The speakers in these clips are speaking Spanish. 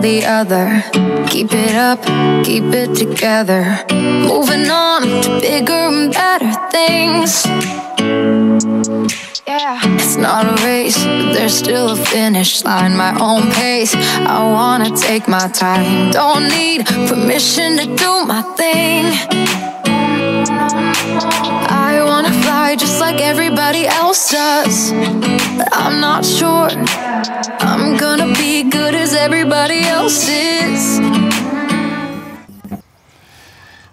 The other. Keep it up, keep it together. Moving on to bigger and better things. Yeah, it's not a race, but there's still a finish line. My own pace. I wanna take my time. Don't need permission to do my thing. I wanna fly just like everybody else does. But I'm not sure I'm gonna be good as everybody else is.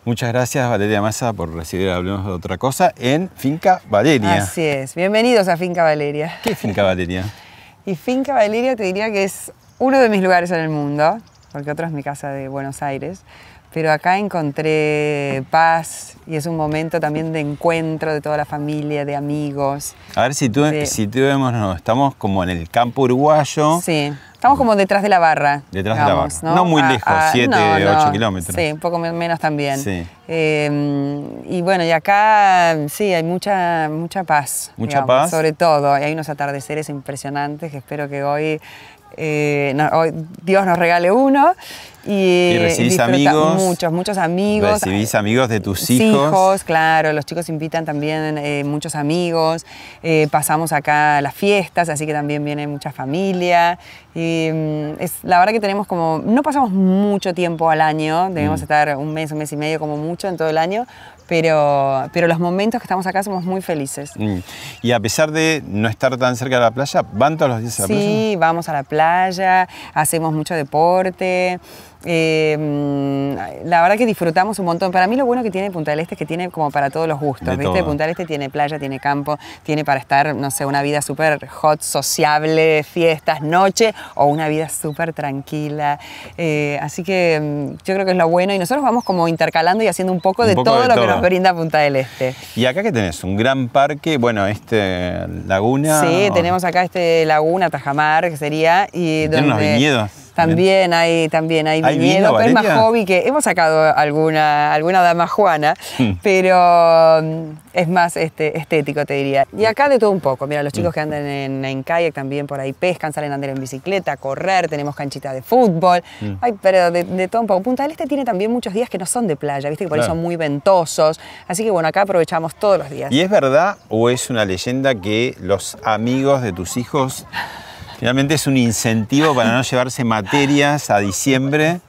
Muchas gracias Valeria Massa por recibir Hablemos de otra cosa en Finca Valeria. Así es. Bienvenidos a Finca Valeria. ¿Qué es Finca Valeria? Y Finca Valeria te diría que es uno de mis lugares en el mundo, porque otro es mi casa de Buenos Aires. Pero acá encontré paz y es un momento también de encuentro de toda la familia, de amigos. A ver si tú, Sí. si tú vemos, no, estamos como en el campo uruguayo. Sí, estamos como detrás de la barra. Detrás de la barra. No muy lejos, a- siete, no, ocho no. kilómetros. Sí, un poco me- menos también. Sí. Eh, y bueno, y acá sí, hay mucha, mucha paz. Mucha paz. Sobre todo, y hay unos atardeceres impresionantes que espero que hoy, eh, no- hoy Dios nos regale uno. Y, Y recibís amigos. Muchos, muchos amigos. Recibís amigos de tus Sí, hijos. claro, los chicos invitan también eh, muchos amigos, eh, pasamos acá las fiestas, así que también viene mucha familia. Y mm, es, la verdad que tenemos como, no pasamos mucho tiempo al año, debemos Mm. estar un mes, un mes y medio como mucho en todo el año, pero, pero los momentos que estamos acá somos muy felices. Mm. Y a pesar de no estar tan cerca de la playa, ¿van todos los días a la playa? Sí, vamos a la playa, hacemos mucho deporte. Eh, mm, la verdad que disfrutamos un montón. Para mí lo bueno que tiene Punta del Este es que tiene como para todos los gustos. De ¿viste? todo. Punta del Este tiene playa, tiene campo, tiene para estar, no sé, una vida súper hot, sociable, fiestas, noche, o una vida súper tranquila. Eh, así que mm, yo creo que es lo bueno. Y nosotros vamos como intercalando y haciendo un poco Un de poco todo de lo que nos brinda Punta del Este. Y acá que tenés un gran parque, bueno, este laguna. Sí, tenemos acá este laguna Tajamar, que sería. Y ¿Tiene unos donde viñedos? También hay, también hay, ¿Hay viñedo, es más hobby que. Hemos sacado alguna, alguna dama juana, Hmm. pero mm, es más este, estético, te diría. Y acá de todo un poco. Mira, los Hmm. chicos que andan en, en kayak también por ahí pescan, salen a andar en bicicleta, correr, tenemos canchita de fútbol. Hmm. Ay, pero de, de todo un poco. Punta del Este tiene también muchos días que no son de playa, viste que por ahí Claro. son muy ventosos. Así que bueno, acá aprovechamos todos los días. ¿Y es verdad o es una leyenda que los amigos de tus hijos finalmente es un incentivo para no llevarse materias a diciembre,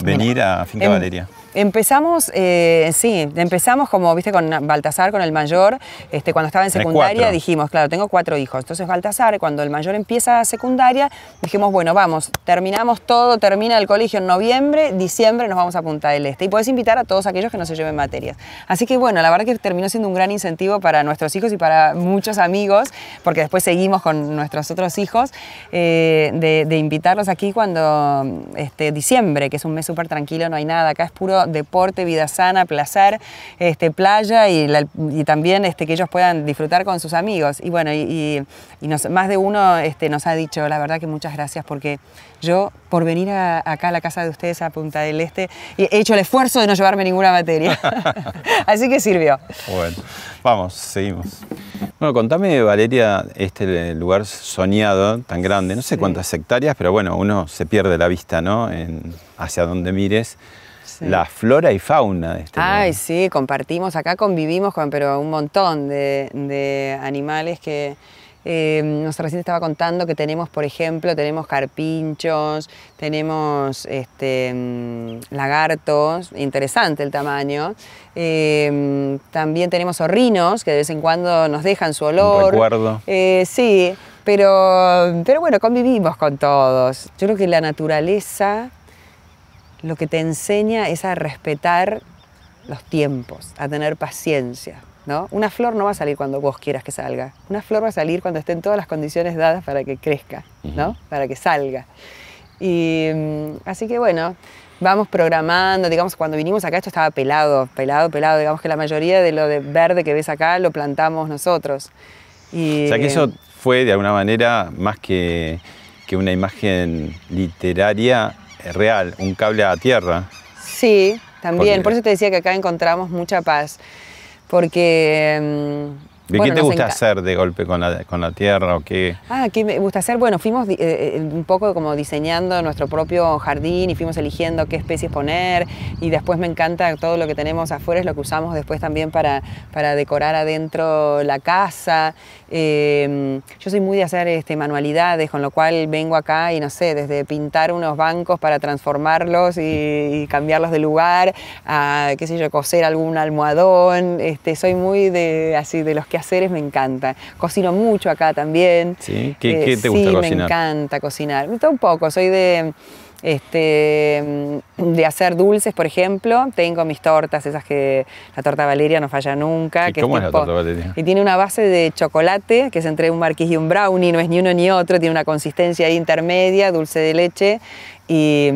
venir a Finca Em- Valeria? Empezamos, eh, sí, empezamos como, viste, con Baltasar, con el mayor, este, cuando estaba en secundaria, dijimos, claro, tengo cuatro hijos. Entonces Baltasar, cuando el mayor empieza secundaria, dijimos, bueno, vamos, terminamos todo, termina el colegio en noviembre, diciembre nos vamos a Punta del Este. Y podés invitar a todos aquellos que no se lleven materias. Así que bueno, la verdad que terminó siendo un gran incentivo para nuestros hijos y para muchos amigos, porque después seguimos con nuestros otros hijos, eh, de, de invitarlos aquí cuando este, diciembre, que es un mes súper tranquilo, no hay nada, acá es puro deporte, vida sana, placer, este, playa y, la- y también este, que ellos puedan disfrutar con sus amigos. Y bueno, y, y- y nos- más de uno este, nos ha dicho, la verdad que muchas gracias porque yo por venir a- acá a la casa de ustedes a Punta del Este he hecho el esfuerzo de no llevarme ninguna materia. Así que sirvió. Bueno, vamos, seguimos. Bueno, contame, Valeria, este lugar soñado tan grande, no sé cuántas hectáreas, pero bueno, uno se pierde la vista, ¿no? En- hacia donde mires. Sí. La flora y fauna de este Ay, lugar. sí, compartimos, acá convivimos con pero un montón de, de animales que eh, nos recién estaba contando que tenemos, por ejemplo, tenemos carpinchos, tenemos este, mm, lagartos, interesante el tamaño. Eh, también tenemos zorrinos que de vez en cuando nos dejan su olor. recuerdo. Eh, sí, Pero, pero bueno, convivimos con todos. Yo creo que la naturaleza lo que te enseña es a respetar los tiempos, a tener paciencia. ¿no? Una flor no va a salir cuando vos quieras que salga. Una flor va a salir cuando estén todas las condiciones dadas para que crezca, ¿no? para que salga. Y mm, así que bueno, vamos programando, digamos, cuando vinimos acá esto estaba pelado, pelado, pelado, digamos que la mayoría de lo de verde que ves acá lo plantamos nosotros. Y, o sea que eso fue de alguna manera más que, que una imagen literaria real, un cable a tierra. Sí, también, por eso te decía que acá encontramos mucha paz, porque mm, ¿De qué te gusta hacer de golpe con la, con la tierra o qué? Ah, ¿qué me gusta hacer? Bueno, fuimos eh, eh, un poco como diseñando nuestro propio jardín y fuimos eligiendo qué especies poner y después me encanta todo lo que tenemos afuera, es lo que usamos después también para, para decorar adentro la casa. Em, yo soy muy de hacer este, manualidades, con lo cual vengo acá y no sé, desde pintar unos bancos para transformarlos y, cambiarlos de lugar, a, qué sé yo, coser algún almohadón. Este, soy muy de, así, de los que haceres me encanta. Cocino mucho acá también. ¿Sí? ¿Qué, eh, te gusta sí, cocinar? me encanta cocinar. Todo un poco, soy de, este, de hacer dulces, por ejemplo. Tengo mis tortas, esas que la torta Valeria no falla nunca. que ¿Cómo es, la torta Valeria? Y tiene una base de chocolate, que es entre un marquís y un brownie, no es ni uno ni otro, tiene una consistencia intermedia, dulce de leche y...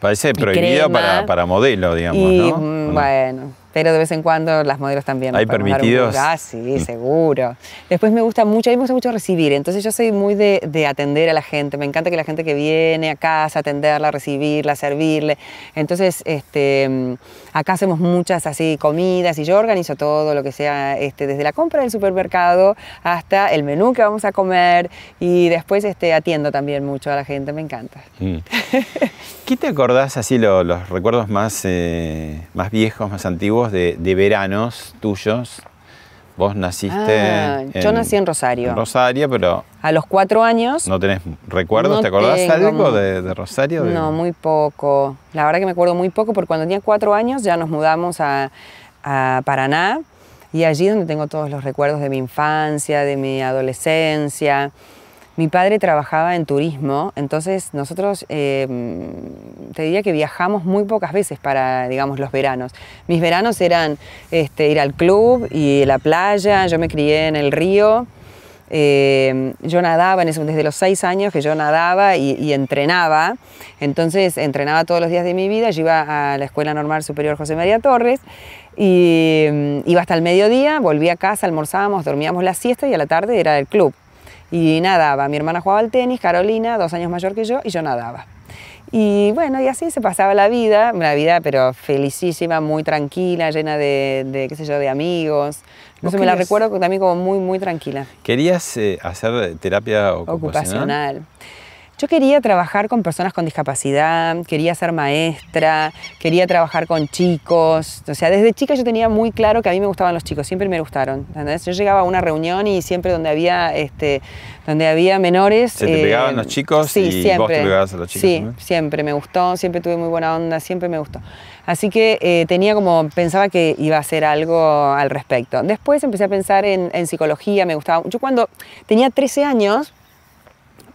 Parece prohibido para, para, modelo, digamos, y, mm, Bueno, pero de vez en cuando las modelos también. ¿Hay permitidos? Ah, sí, seguro. Después me gusta mucho, a mí me gusta mucho recibir, entonces yo soy muy de, de, atender a la gente, me encanta que la gente que viene a casa, atenderla, recibirla, servirle. Entonces, este, acá hacemos muchas así comidas y yo organizo todo lo que sea, este, desde la compra del supermercado hasta el menú que vamos a comer y después este, atiendo también mucho a la gente, me encanta. Mm. ¿Qué te acordás así los recuerdos más, eh, más viejos, más antiguos? De, veranos tuyos. Vos naciste. Ah, yo nací en Rosario. En Rosario, pero. A los cuatro años. ¿No tenés recuerdos? ¿Te acordás algo de, Rosario? No, muy poco. La verdad que me acuerdo muy poco porque cuando tenía cuatro años ya nos mudamos a, a Paraná y allí es donde tengo todos los recuerdos de mi infancia, de mi adolescencia. Mi padre trabajaba en turismo, entonces nosotros em, te diría que viajamos muy pocas veces para, digamos, los veranos. Mis veranos eran este, ir al club y la playa, yo me crié en el río, em, yo nadaba desde los seis años que yo nadaba y, entrenaba, entonces entrenaba todos los días de mi vida, yo iba a la Escuela Normal Superior José María Torres y em, iba hasta el mediodía, volvía a casa, almorzábamos, dormíamos la siesta y a la tarde era el club y nadaba. Mi hermana jugaba al tenis, Carolina, dos años mayor que yo, y yo nadaba. Y bueno, y así se pasaba la vida, una vida pero felicísima, muy tranquila, llena de, qué sé yo, de amigos. No sé, me la recuerdo también como muy, muy tranquila. ¿Querías eh, hacer terapia ocupacional? ocupacional? Yo quería trabajar con personas con discapacidad, quería ser maestra, quería trabajar con chicos. O sea, desde chica yo tenía muy claro que a mí me gustaban los chicos, siempre me gustaron. Yo llegaba a una reunión y siempre donde había, este, donde había menores... ¿Se te pegaban los chicos sí, y siempre, vos te pegabas a los chicos? Sí, siempre me gustó, siempre tuve muy buena onda, siempre me gustó. Así que eh, tenía como, pensaba que iba a hacer algo al respecto. Después empecé a pensar en, en psicología, me gustaba. Yo cuando tenía 13 años,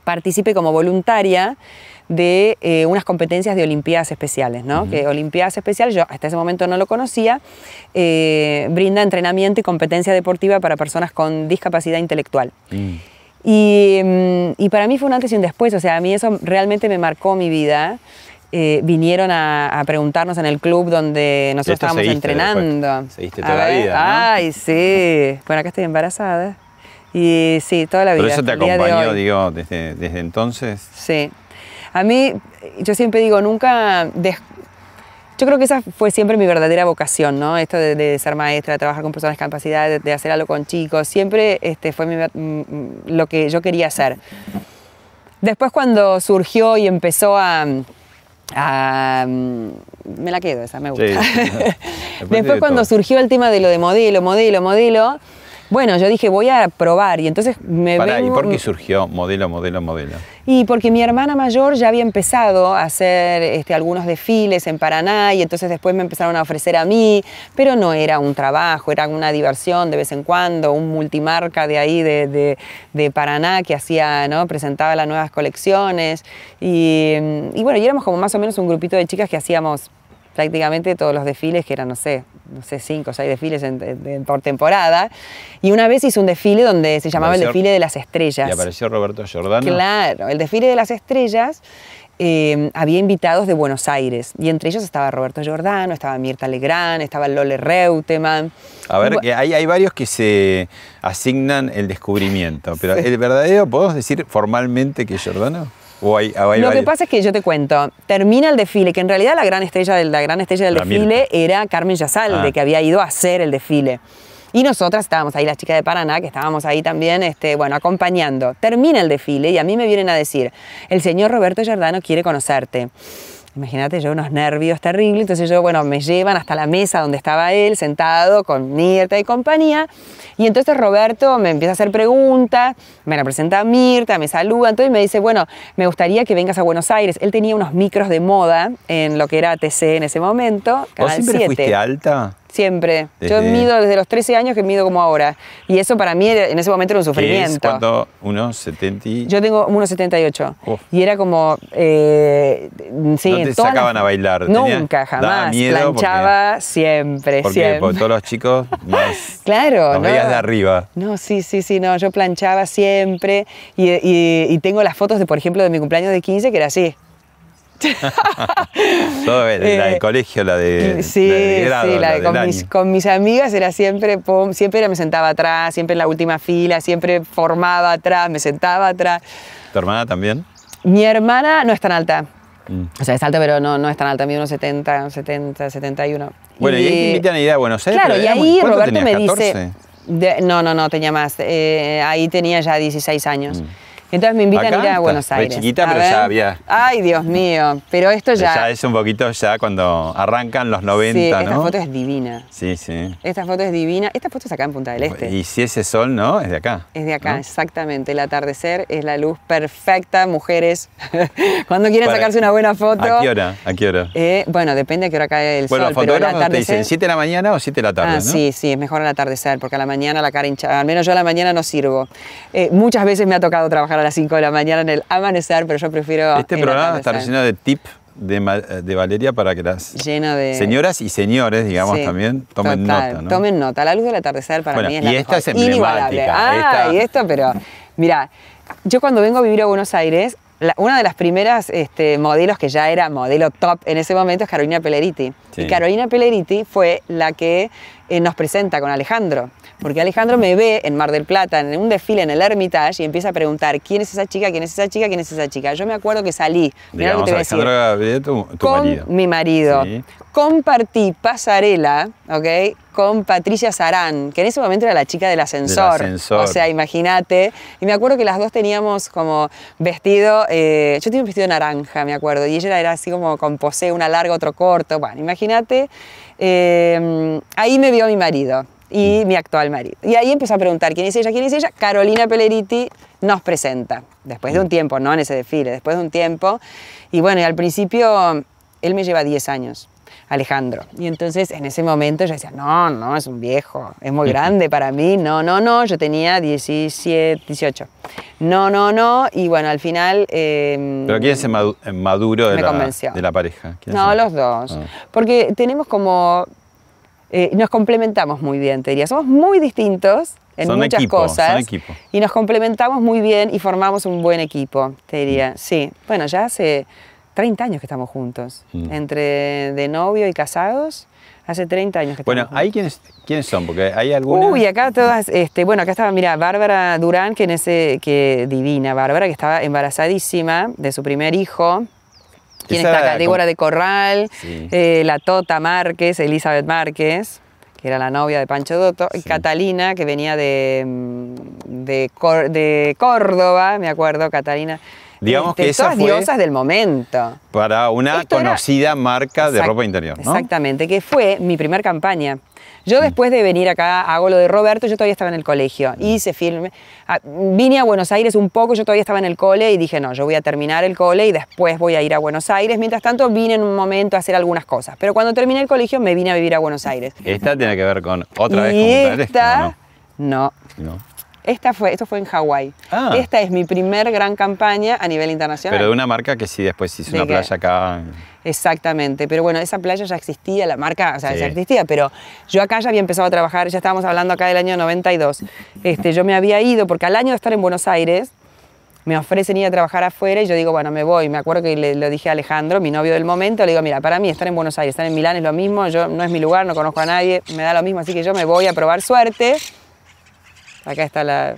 participé como voluntaria de eh, unas competencias de Olimpiadas Especiales, ¿no? Que Olimpiadas Especiales, yo hasta ese momento no lo conocía, eh, brinda entrenamiento y competencia deportiva para personas con discapacidad intelectual. Mm. Mm, y, para mí fue un antes y un después, o sea, a mí eso realmente me marcó mi vida. Eh, vinieron a, preguntarnos en el club donde nosotros estábamos entrenando. Seguiste toda la vida. Ay, sí. Bueno, acá estoy embarazada. Y sí, toda la vida. ¿Pero eso te acompañó, digo, desde, desde entonces? Sí. A mí, yo siempre digo, nunca... Yo creo que esa fue siempre mi verdadera vocación, ¿no? Esto de, ser maestra, de trabajar con personas con discapacidad, de, hacer algo con chicos, siempre este, fue mm, lo que yo quería hacer. Después cuando surgió y empezó a, me la quedo esa, me gusta. Después cuando surgió el tema de lo de modelo, modelo, modelo, Bueno, yo dije, voy a probar y entonces me Pará, ¿y vengo- por qué surgió modelo, modelo, modelo? y porque mi hermana mayor ya había empezado a hacer este, algunos desfiles en Paraná y entonces después me empezaron a ofrecer a mí, pero no era un trabajo, era una diversión de vez en cuando, un multimarca de ahí de, de- de Paraná que hacía, ¿no? presentaba las nuevas colecciones y, y bueno, y éramos como más o menos un grupito de chicas que hacíamos prácticamente todos los desfiles, que eran, no sé, no sé, cinco o seis desfiles en- en- por temporada. Y una vez hice un desfile donde se llamaba el desfile de las estrellas. Y apareció Roberto Giordano. Claro, el desfile de las estrellas eh, había invitados de Buenos Aires y entre ellos estaba Roberto Giordano, estaba Mirta Legrand, estaba Lole Reutemann. A ver, que hay, hay varios que se asignan el descubrimiento, pero ¿el verdadero podemos decir formalmente que es Giordano? ¿O hay, o hay Lo que pasa es que yo te cuento, termina el desfile, que en realidad la gran estrella del, la gran estrella del La desfile Mirta. era Carmen Yasalde, Ah. que había ido a hacer el desfile. Y nosotras estábamos ahí, las chicas de Paraná, que estábamos ahí también, este, bueno, acompañando. Termina el desfile y a mí me vienen a decir, el señor Roberto Giordano quiere conocerte. Imagínate, yo unos nervios terribles, entonces yo, bueno, me llevan hasta la mesa donde estaba él, sentado con Mirta y compañía, y entonces Roberto me empieza a hacer preguntas, me la presenta a Mirta, me saluda, entonces me dice, bueno, me gustaría que vengas a Buenos Aires. Él tenía unos micros de moda en lo que era TC en ese momento, ¿Vos Canal siempre 7. fuiste alta? Siempre. Yo mido desde los 13 años que mido como ahora. Y eso para mí era- en ese momento era un Que es sufrimiento. cuando unos 70 y... Yo tengo 1,78. Uf. Y era como. eh, sí, No te sacaban las- a bailar, Nunca, jamás. miedo porque- Planchaba siempre, Porque, siempre. porque todos los chicos más... Claro, Los ¿no? veías de arriba. No, sí, sí, sí, no, yo planchaba siempre y, y- y tengo las fotos de, por ejemplo, de mi cumpleaños de 15 que era así. Todo, la Eh, del colegio, la de, sí, la de grado, sí, la de- con, mis, año. con mis amigas era siempre, siempre era- me sentaba atrás, siempre en la última fila, siempre formaba atrás, me sentaba atrás. ¿Tu hermana también? Mi hermana no es tan alta. Mm. O sea, es alta, pero no, no es tan alta, mide unos 70, 70, 71. Bueno, y, ahí te invitan a ir a Buenos Aires. Claro, y ahí ¿cuánto Roberto tenías, me 14? dice... de- no, no, no, tenía más. Eh, ahí tenía ya 16 años. Entonces me invitan. Acá a ir a Buenos re Aires. chiquita, A pero ver. ya había- Ay, Dios mío. Pero esto ya... Ya es un poquito ya cuando arrancan los 90, sí, ¿no? esta foto es divina. Sí, sí. Esta foto es divina. Esta foto es acá en Punta del Este. Y si ese sol, ¿no? Es de acá. Es de acá, ¿no? exactamente. El atardecer es la luz perfecta, mujeres. Cuando quieren Para- sacarse una buena foto. ¿A qué hora? ¿A qué hora? eh, bueno, depende a qué hora cae el bueno, sol, el fotógrafos te atardecer. dicen 7 de la mañana o 7 de la tarde, Ah, ¿no? sí, sí, es mejor al atardecer, porque a la mañana la cara hinchada. Al menos yo a la mañana no sirvo. Eh, muchas veces me ha tocado trabajar a las 5 de la mañana en el amanecer, pero yo prefiero. Este programa está atardecer. lleno de tip de, Ma- de Valeria para que las Lleno de. señoras y señores, digamos, Sí, también tomen total, nota, ¿no? Tomen nota. La luz del atardecer para Bueno, mí es y la esta mejor. es emblemática, Inigualable. Ah, esta- y esto, pero mira, yo cuando vengo a vivir a Buenos Aires, la- una de las primeras este, modelos que ya era modelo top en ese momento es Carolina Pelleriti. Sí. Y Carolina Pelleriti fue la que eh, nos presenta con Alejandro. Porque Alejandro me ve en Mar del Plata en un desfile en el Hermitage y empieza a preguntar quién es esa chica, quién es esa chica, quién es esa chica. Yo me acuerdo que salí. mirá lo Digamos, que te voy a decir Alejandro Gabriel, tu, tu con marido. mi marido. Sí. Compartí pasarela, ¿ok? Con Patricia Sarán, que en ese momento era la chica del ascensor. ascensor. O sea, imagínate. Y me acuerdo que las dos teníamos como vestido, eh, yo tenía un vestido naranja, me acuerdo, y ella era así como con posee, una larga, otro corto. Bueno, imagínate. Eh, ahí me vio mi marido y Mm. mi actual marido. Y ahí empezó a preguntar quién es ella, quién es ella. Carolina Pelleriti nos presenta, después Mm. de un tiempo, no en ese desfile, después de un tiempo. Y bueno, y al principio él me lleva 10 años, Alejandro. Y entonces en ese momento yo decía, no, no, es un viejo, es muy grande para mí. No, no, no, yo tenía 17, 18. No, no, no. Y bueno, al final... eh, ¿Pero quién es el madu- el maduro de la, de la pareja? ¿Quién no, los dos. Ah. Porque tenemos como... eh, nos complementamos muy bien, te diría. Somos muy distintos en Son muchas equipo, cosas. Y nos complementamos muy bien y formamos un buen equipo, te diría. Sí. Bueno, ya hace 30 años que estamos juntos. Mm. Entre de novio y casados, hace 30 años que Bueno, estamos ¿ahí quiénes, quiénes son? Porque hay algunas... Uy, acá todas, este, bueno, acá estaba, mira, Bárbara Durán, que en ese, que divina, Bárbara, que estaba embarazadísima de su primer hijo. ¿Quién está acá? Débora como- de Corral, Sí. eh, la Tota Márquez, Elizabeth Márquez, que era la novia de Pancho Dotto, y Sí. Catalina, que venía de, mm, de, Cor- de Córdoba, me acuerdo, Catalina. Digamos Este, que esa todas fue- diosas del momento. Para una Esto era- conocida marca de ropa interior, ¿no? Exactamente, que fue mi primer campaña. Yo después de venir acá, hago lo de Roberto, yo todavía estaba en el colegio, hice filme, ah, vine a Buenos Aires un poco, yo todavía estaba en el cole y dije, no, yo voy a terminar el cole y después voy a ir a Buenos Aires. Mientras tanto, vine en un momento a hacer algunas cosas, pero cuando terminé el colegio me vine a vivir a Buenos Aires. Esta tiene que ver con otra y vez esta, no? no. Esta fue, esto fue en Hawái. Ah. Esta es mi primer gran campaña a nivel internacional. Pero de una marca que sí después hizo ¿De una playa acá. Exactamente, pero bueno, esa playa ya existía, la marca, o sea, Sí. ya existía, pero yo acá ya había empezado a trabajar, ya estábamos hablando acá del año 92. Este, yo me había ido, porque al año de estar en Buenos Aires, me ofrecen ir a trabajar afuera y yo digo, bueno, me voy. Me acuerdo que le, lo dije a Alejandro, mi novio del momento, le digo, mira, para mí estar en Buenos Aires, estar en Milán es lo mismo, yo, no es mi lugar, no conozco a nadie, me da lo mismo, así que yo me voy a probar suerte. Acá está la,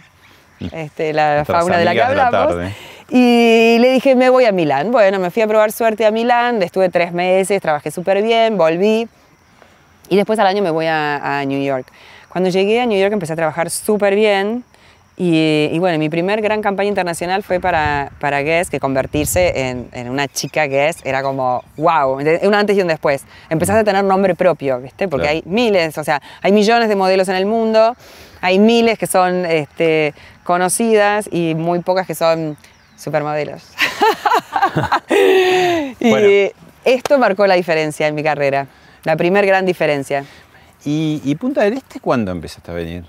este, la fauna de la que amigas de la hablamos. Y le dije, me voy a Milán. Bueno, me fui a probar suerte a Milán, estuve tres meses, trabajé súper bien, volví. Y después al año me voy a, a New York. Cuando llegué a New York empecé a trabajar súper bien. Y, y bueno, mi primer gran campaña internacional fue para, para Guess, que convertirse en, en una chica Guess era como, wow, un antes y un después. Empezaste a tener nombre propio, ¿viste? Porque Claro. hay miles, o sea, hay millones de modelos en el mundo, hay miles que son este, conocidas y muy pocas que son supermodelos. y Bueno. esto marcó la diferencia en mi carrera, la primer gran diferencia. ¿Y, y Punta del Este cuándo empezaste a venir?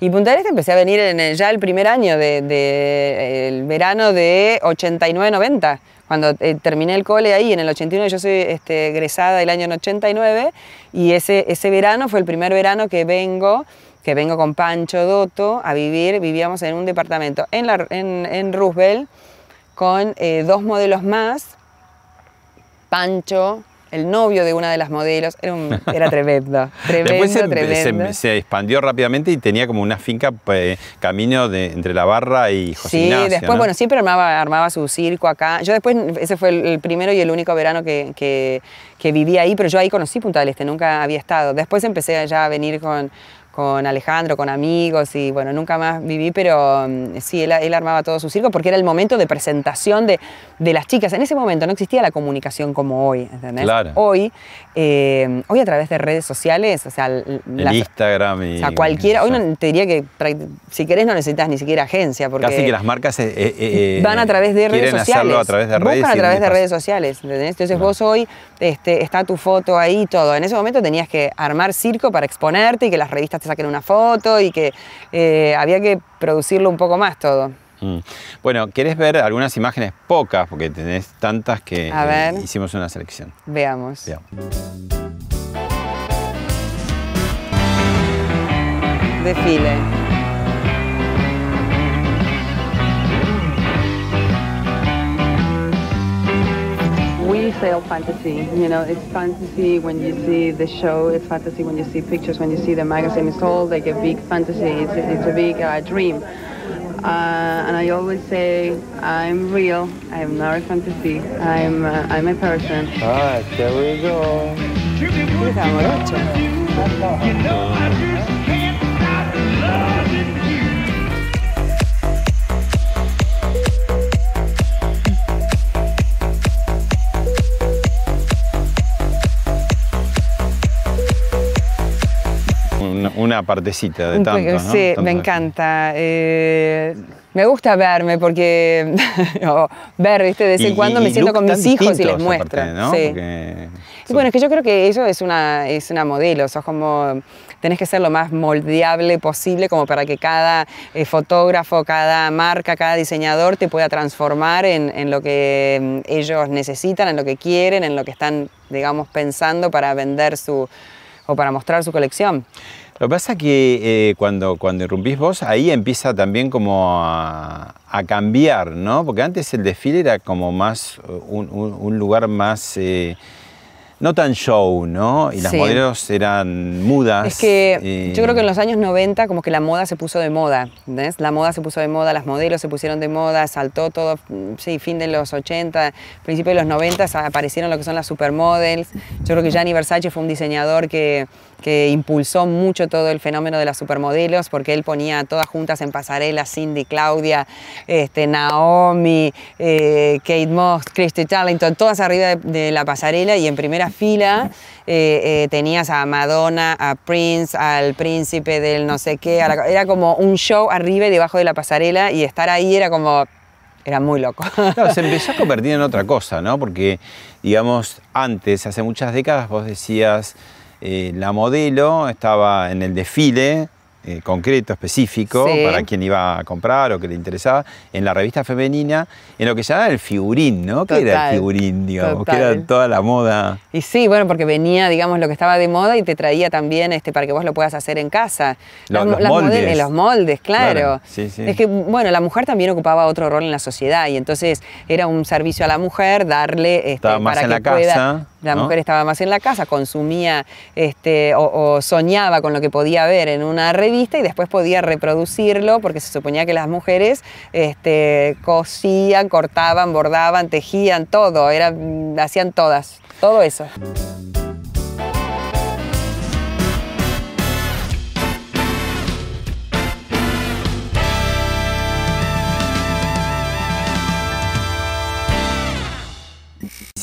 Y Punta del Este empecé a venir en el- ya el primer año de, de- el verano de 89-90. Cuando eh, terminé el cole ahí, en el 89, yo soy este, egresada del año en 89, y ese, ese verano fue el primer verano que vengo, que vengo con Pancho Dotto a vivir. Vivíamos en un departamento en, la, en, en Roosevelt con eh, dos modelos más. Pancho, el novio de una de las modelos, era, un- era tremendo, tremendo, Después se, tremendo. se- se expandió rápidamente y tenía como una finca pues, camino de, entre la barra y José Sí, Ignacio, después, ¿no? bueno, siempre armaba, armaba su circo acá. Yo después, ese fue el, el primero y el único verano que, que, que viví ahí, pero yo ahí conocí Punta del Este, nunca había estado. Después empecé ya a venir con, con Alejandro, con amigos y bueno, nunca más viví, pero mm, sí, él, él armaba todo su circo porque era el momento de presentación de, de las chicas. En ese momento no existía la comunicación como hoy, ¿entendés? Claro. Hoy, eh, hoy a través de redes sociales, o sea, l- El las- Instagram y... o sea, cualquiera, hoy no, te diría que si querés no necesitas ni siquiera agencia, porque Casi que las marcas eh, eh, van a través de redes sociales. hacerlo a través de redes. Buscan a través de redes sociales. ¿entendés? Entonces vos hoy este, está tu foto ahí y todo. En ese momento tenías que armar circo para exponerte y que las revistas te saquen una foto y que eh, había que producirlo un poco más todo. Mm. Bueno, ¿querés ver algunas imágenes pocas? Porque tenés tantas que A eh, hicimos una selección. Veamos. Veamos. Desfile. We sell fantasy. You know, it's fantasy when you see the show. It's fantasy when you see pictures. When you see the magazine, it's all like a big fantasy. It's, it's a big uh, dream. Uh, and I always say, I'm real. I'm not a fantasy. I'm uh, I'm a person. Ah, here we go. Una, partecita de tanto, ¿no? Sí, Tanto me encanta. Eh, me gusta verme porque ver, ¿viste? De vez en cuando y- me siento con mis hijos y les muestro. ¿no? Sí. Porque Y bueno, es que yo creo que eso es una, es una modelo, sos como, tenés que ser lo más moldeable posible como para que cada eh, fotógrafo, cada marca, cada diseñador te pueda transformar en, en lo que mm, ellos necesitan, en lo que quieren, en lo que están, digamos, pensando para vender su, o para mostrar su colección. Lo que pasa es que eh, cuando, cuando irrumpís vos, ahí empieza también como a, a cambiar, ¿no? Porque antes el desfile era como más, uh, un, un- un lugar más, eh, no tan show, ¿no? Y las Sí. modelos eran mudas. Es que eh, yo creo que en los años 90 como que la moda se puso de moda, ¿entendés? La moda se puso de moda, las modelos se pusieron de moda, saltó todo, mm, sí, fin de los 80, principio de los 90 aparecieron lo que son las supermodels. Yo creo que Gianni Versace fue un diseñador que que impulsó mucho todo el fenómeno de las supermodelos, porque él ponía todas juntas en pasarela, Cindy, Claudia, este, Naomi, eh, Kate Moss, Christy Tarlington, todas arriba de, la pasarela y en primera fila eh, eh, tenías a Madonna, a Prince, al príncipe del no sé qué, era como un show arriba y debajo de la pasarela y estar ahí era como era muy loco. se empezó a convertir en otra cosa, ¿no? Porque, digamos, antes, hace muchas décadas, vos decías, eh, la modelo estaba en el desfile eh, concreto, específico, para quien iba a comprar o que le interesaba, en la revista femenina, en lo que se llama el figurín, ¿no? ¿Qué era el figurín, digamos? Que era toda la moda. Y sí, bueno, porque venía, digamos, lo que estaba de moda y te traía también este, para que vos lo puedas hacer en casa. Los, moldes. los moldes, claro. Es que, bueno, la mujer también ocupaba otro rol en la sociedad y entonces era un servicio a la mujer darle este, más para en la casa. La mujer estaba más en la casa, consumía este, o, soñaba con lo que podía ver en una revista y después podía reproducirlo porque se suponía que las mujeres este, cosían, cortaban, bordaban, tejían, todo, era, hacían todas, todo eso.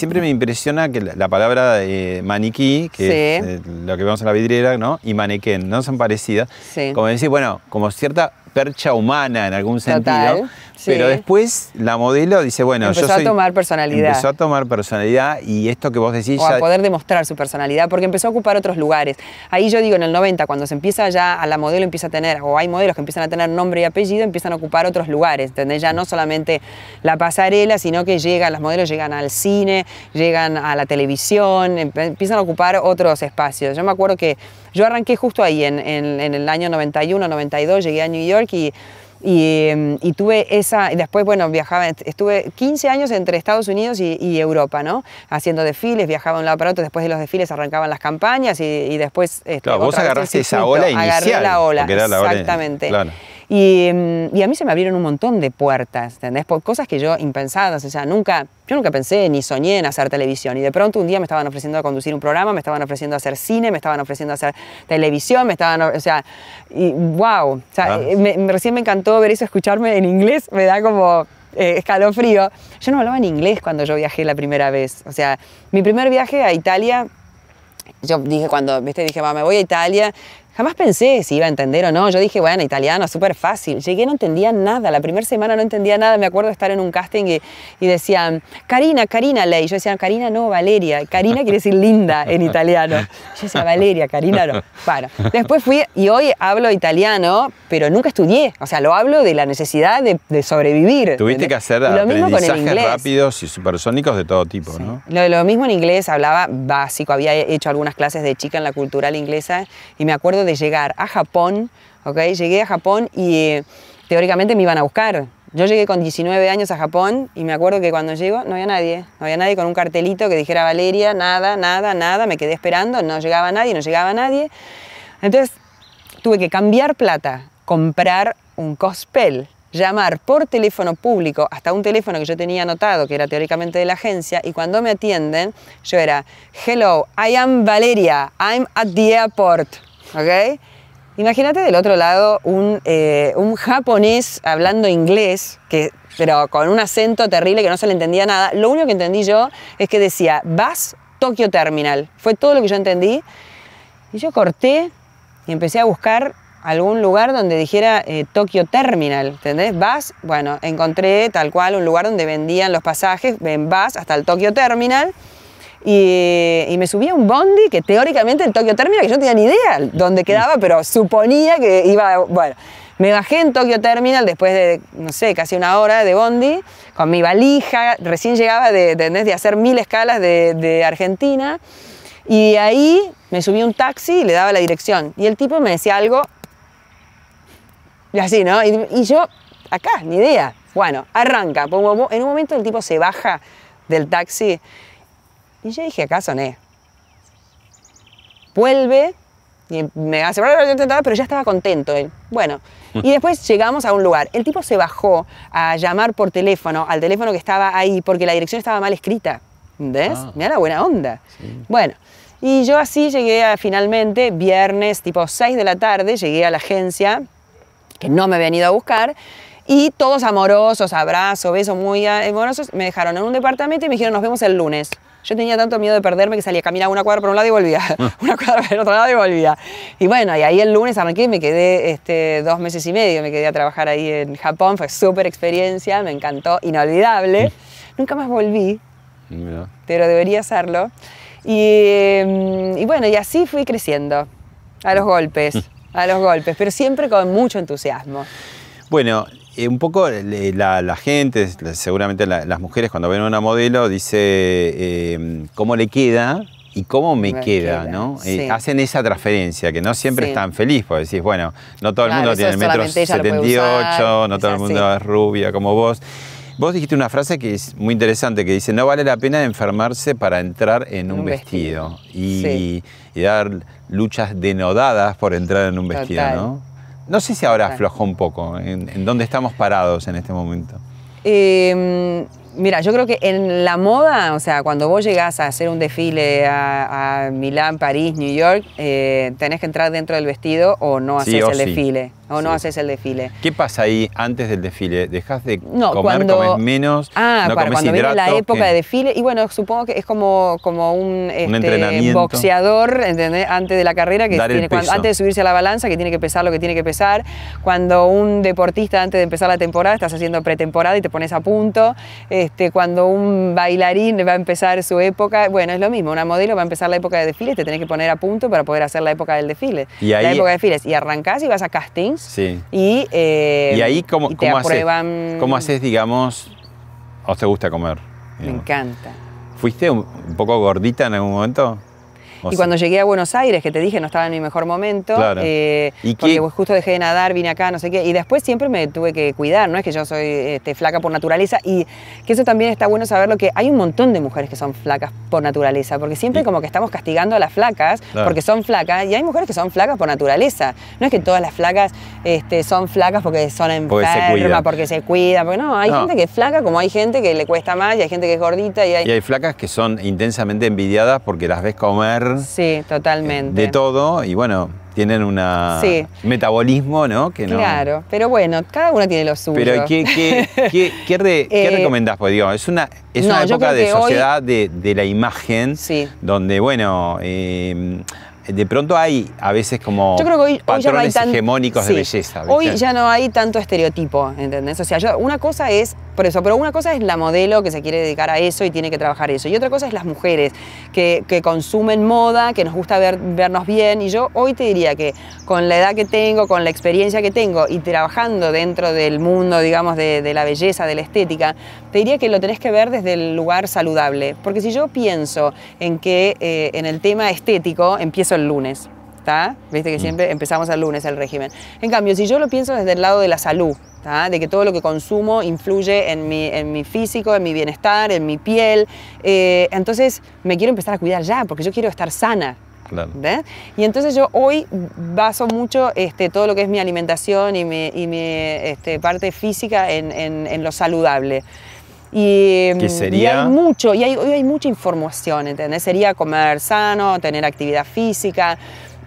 Siempre me impresiona que la, palabra maniquí, que es eh, lo que vemos en la vidriera, ¿no? Y manequén, no son parecidas. Como decir, bueno, como cierta percha humana en algún sentido. Pero después la modelo dice, bueno, empezó yo a tomar personalidad. Empezó a tomar personalidad y esto que vos decís... O a poder demostrar su personalidad, porque empezó a ocupar otros lugares. Ahí yo digo, en el 90, cuando se empieza ya, a la modelo empieza a tener, o hay modelos que empiezan a tener nombre y apellido, empiezan a ocupar otros lugares, ¿entendés? Ya no solamente la pasarela, sino que llegan, las modelos llegan al cine, llegan a la televisión, empiezan a ocupar otros espacios. Yo me acuerdo que yo arranqué justo ahí, en, en el año 91, 92, llegué a New York y y, tuve esa, y después, bueno, viajaba, estuve 15 años entre Estados Unidos y, Europa, ¿no? Haciendo desfiles, viajaba de un lado para otro, después de los desfiles arrancaban las campañas y, después... Este, claro, vos agarraste esa ola inicial. Agarré la ola, exactamente. Y, y, a mí se me abrieron un montón de puertas, ¿entendés? Por cosas que yo impensadas, o sea, nunca, yo nunca pensé ni soñé en hacer televisión. Y de pronto un día me estaban ofreciendo a conducir un programa, me estaban ofreciendo a hacer cine, me estaban ofreciendo a hacer televisión, me estaban, o sea, y wow. O sea, ah. recién me encantó ver eso, escucharme en inglés, me da como eh, escalofrío. Yo no hablaba en inglés cuando yo viajé la primera vez. O sea, mi primer viaje a Italia yo dije cuando, viste, dije, me voy a Italia Jamás pensé si iba a entender o no. Yo dije, bueno, italiano, súper fácil. Llegué, no entendía nada. La primera semana no entendía nada. Me acuerdo de estar en un casting y, y decían, Karina, Karina ley. Yo decía, Karina no, Valeria. Karina quiere decir linda en italiano. Yo decía, Valeria, Karina no. Bueno, después fui y hoy hablo italiano, pero nunca estudié. O sea, lo hablo de la necesidad de, sobrevivir. Tuviste que hacer aprendizajes rápidos y supersónicos de todo tipo, ¿no? Lo, lo mismo en inglés, hablaba básico. Había hecho algunas clases de chica en la cultural inglesa y me acuerdo de llegar a Japón, ¿ok? Llegué a Japón y eh, teóricamente me iban a buscar. Yo llegué con 19 años a Japón y me acuerdo que cuando llego no había nadie, no había nadie con un cartelito que dijera Valeria, nada, nada, nada, me quedé esperando, no llegaba nadie, no llegaba nadie. Entonces tuve que cambiar plata, comprar un cospel, llamar por teléfono público hasta un teléfono que yo tenía anotado, que era teóricamente de la agencia, y cuando me atienden, yo era, hello, I am Valeria, I'm at the airport. ¿Ok? Imagínate del otro lado un, eh, un, japonés hablando inglés, que, pero con un acento terrible que no se le entendía nada. Lo único que entendí yo es que decía, vas Tokyo Terminal. Fue todo lo que yo entendí. Y yo corté y empecé a buscar algún lugar donde dijera eh, Tokyo Terminal, ¿entendés? Vas, bueno, encontré tal cual un lugar donde vendían los pasajes, ven, vas hasta el Tokyo Terminal y, me subí a un bondi que teóricamente el Tokyo Terminal, que yo no tenía ni idea dónde quedaba, pero suponía que iba, bueno, me bajé en Tokyo Terminal después de, no sé, casi una hora de bondi, con mi valija, recién llegaba de, de, hacer mil escalas de, Argentina, y ahí me subí un taxi y le daba la dirección, y el tipo me decía algo, y así, ¿no? Y, y yo, acá, ni idea. Bueno, arranca, en un momento el tipo se baja del taxi y yo dije, acá soné. Vuelve y me hace, pero ya estaba contento él. Bueno, y después llegamos a un lugar. El tipo se bajó a llamar por teléfono al teléfono que estaba ahí porque la dirección estaba mal escrita. ¿Ves? Ah. Mira la buena onda. Bueno, Y yo así llegué a, finalmente, viernes tipo 6 de la tarde, llegué a la agencia, que no me habían ido a buscar, y todos amorosos, abrazos, besos muy amorosos, me dejaron en un departamento y me dijeron nos vemos el lunes. Yo tenía tanto miedo de perderme que salía a caminar una cuadra por un lado y volvía, una cuadra por el otro lado y volvía. Y bueno, y ahí el lunes arranqué y me quedé este, dos meses y medio, me quedé a trabajar ahí en Japón, fue súper experiencia, me encantó, inolvidable. Nunca más volví, pero debería hacerlo. Y, mm, y bueno, y así fui creciendo, a los golpes, a los golpes, pero siempre con mucho entusiasmo. Bueno, eh, un poco la, gente, seguramente las mujeres cuando ven a una modelo, dice eh, cómo le queda y cómo me, queda, ¿no? Eh, hacen esa transferencia, que no siempre están felices, porque decís, bueno, no todo el mundo tiene el metro 78, no todo el mundo es rubia como vos. Vos dijiste una frase que es muy interesante, que dice, no vale la pena enfermarse para entrar en un, vestido, Y, dar luchas denodadas por entrar en un vestido, ¿no? No sé si ahora aflojó un poco, en, dónde estamos parados en este momento. Em, mira, yo creo que en la moda, o sea, cuando vos llegás a hacer un desfile a, Milán, París, New York, eh, tenés que entrar dentro del vestido o no haces el desfile o no haces el desfile. ¿Qué pasa ahí antes del desfile? ¿Dejas de comer, comes menos? Ah, no cuando viene la época de desfile, y bueno, supongo que es como, como un, este, boxeador antes de la carrera, que tiene, antes de subirse a la balanza, que tiene que pesar lo que tiene que pesar. Cuando un deportista antes de empezar la temporada, estás haciendo pretemporada y te pones a punto. Este, cuando un bailarín va a empezar su época, bueno, es lo mismo, una modelo va a empezar la época de desfile, te tenés que poner a punto para poder hacer la época del desfile. Y la época de desfiles. Y arrancás y vas a Sí. Y, eh, y ahí, ¿cómo, cómo haces, ¿cómo haces, digamos, o te gusta comer? Me encanta. ¿Fuiste un poco gordita en algún momento? Y cuando llegué a Buenos Aires, que te dije no estaba en mi mejor momento, eh, ¿Y porque justo dejé de nadar, vine acá, no sé qué, y después siempre me tuve que cuidar, no es que yo soy este, flaca por naturaleza, y que eso también está bueno saberlo, que hay un montón de mujeres que son flacas por naturaleza, porque siempre como que estamos castigando a las flacas porque son flacas, y hay mujeres que son flacas por naturaleza, no es que todas las flacas este, son flacas porque son enfermas, porque se cuidan, porque no, hay gente que es flaca como hay gente que le cuesta más, y hay gente que es gordita, y hay... Y hay flacas que son intensamente envidiadas porque las ves comer Sí, totalmente. De todo y bueno, tienen un metabolismo, ¿no? Que Claro, pero bueno, cada uno tiene lo suyo. Pero ¿qué, qué, qué, eh, recomendás? Pues digo, es una, es una época de sociedad de, de, la imagen, donde, bueno, eh, de pronto hay a veces como patrones hegemónicos de belleza. Hoy ya no hay tanto estereotipo, ¿entendés? O sea, yo, una cosa es, por eso, pero una cosa es la modelo que se quiere dedicar a eso y tiene que trabajar eso. Y otra cosa es las mujeres que, consumen moda, que nos gusta ver, vernos bien. Y yo hoy te diría que con la edad que tengo, con la experiencia que tengo y trabajando dentro del mundo, digamos, de, la belleza, de la estética, te diría que lo tenés que ver desde el lugar saludable. Porque si yo pienso en que eh, en el tema estético empiezo el lunes. ¿Está? Viste que mm. siempre empezamos el lunes el régimen. En cambio, si yo lo pienso desde el lado de la salud, de que todo lo que consumo influye en mi, en mi físico, en mi bienestar, en mi piel, eh, entonces me quiero empezar a cuidar ya, porque yo quiero estar sana. Claro. Y entonces yo hoy baso mucho este, todo lo que es mi alimentación y mi, y mi este, parte física en, en, en lo saludable. Y, sería? hay mucho, y hay, hoy hay mucha información, ¿entendés? Sería comer sano, tener actividad física.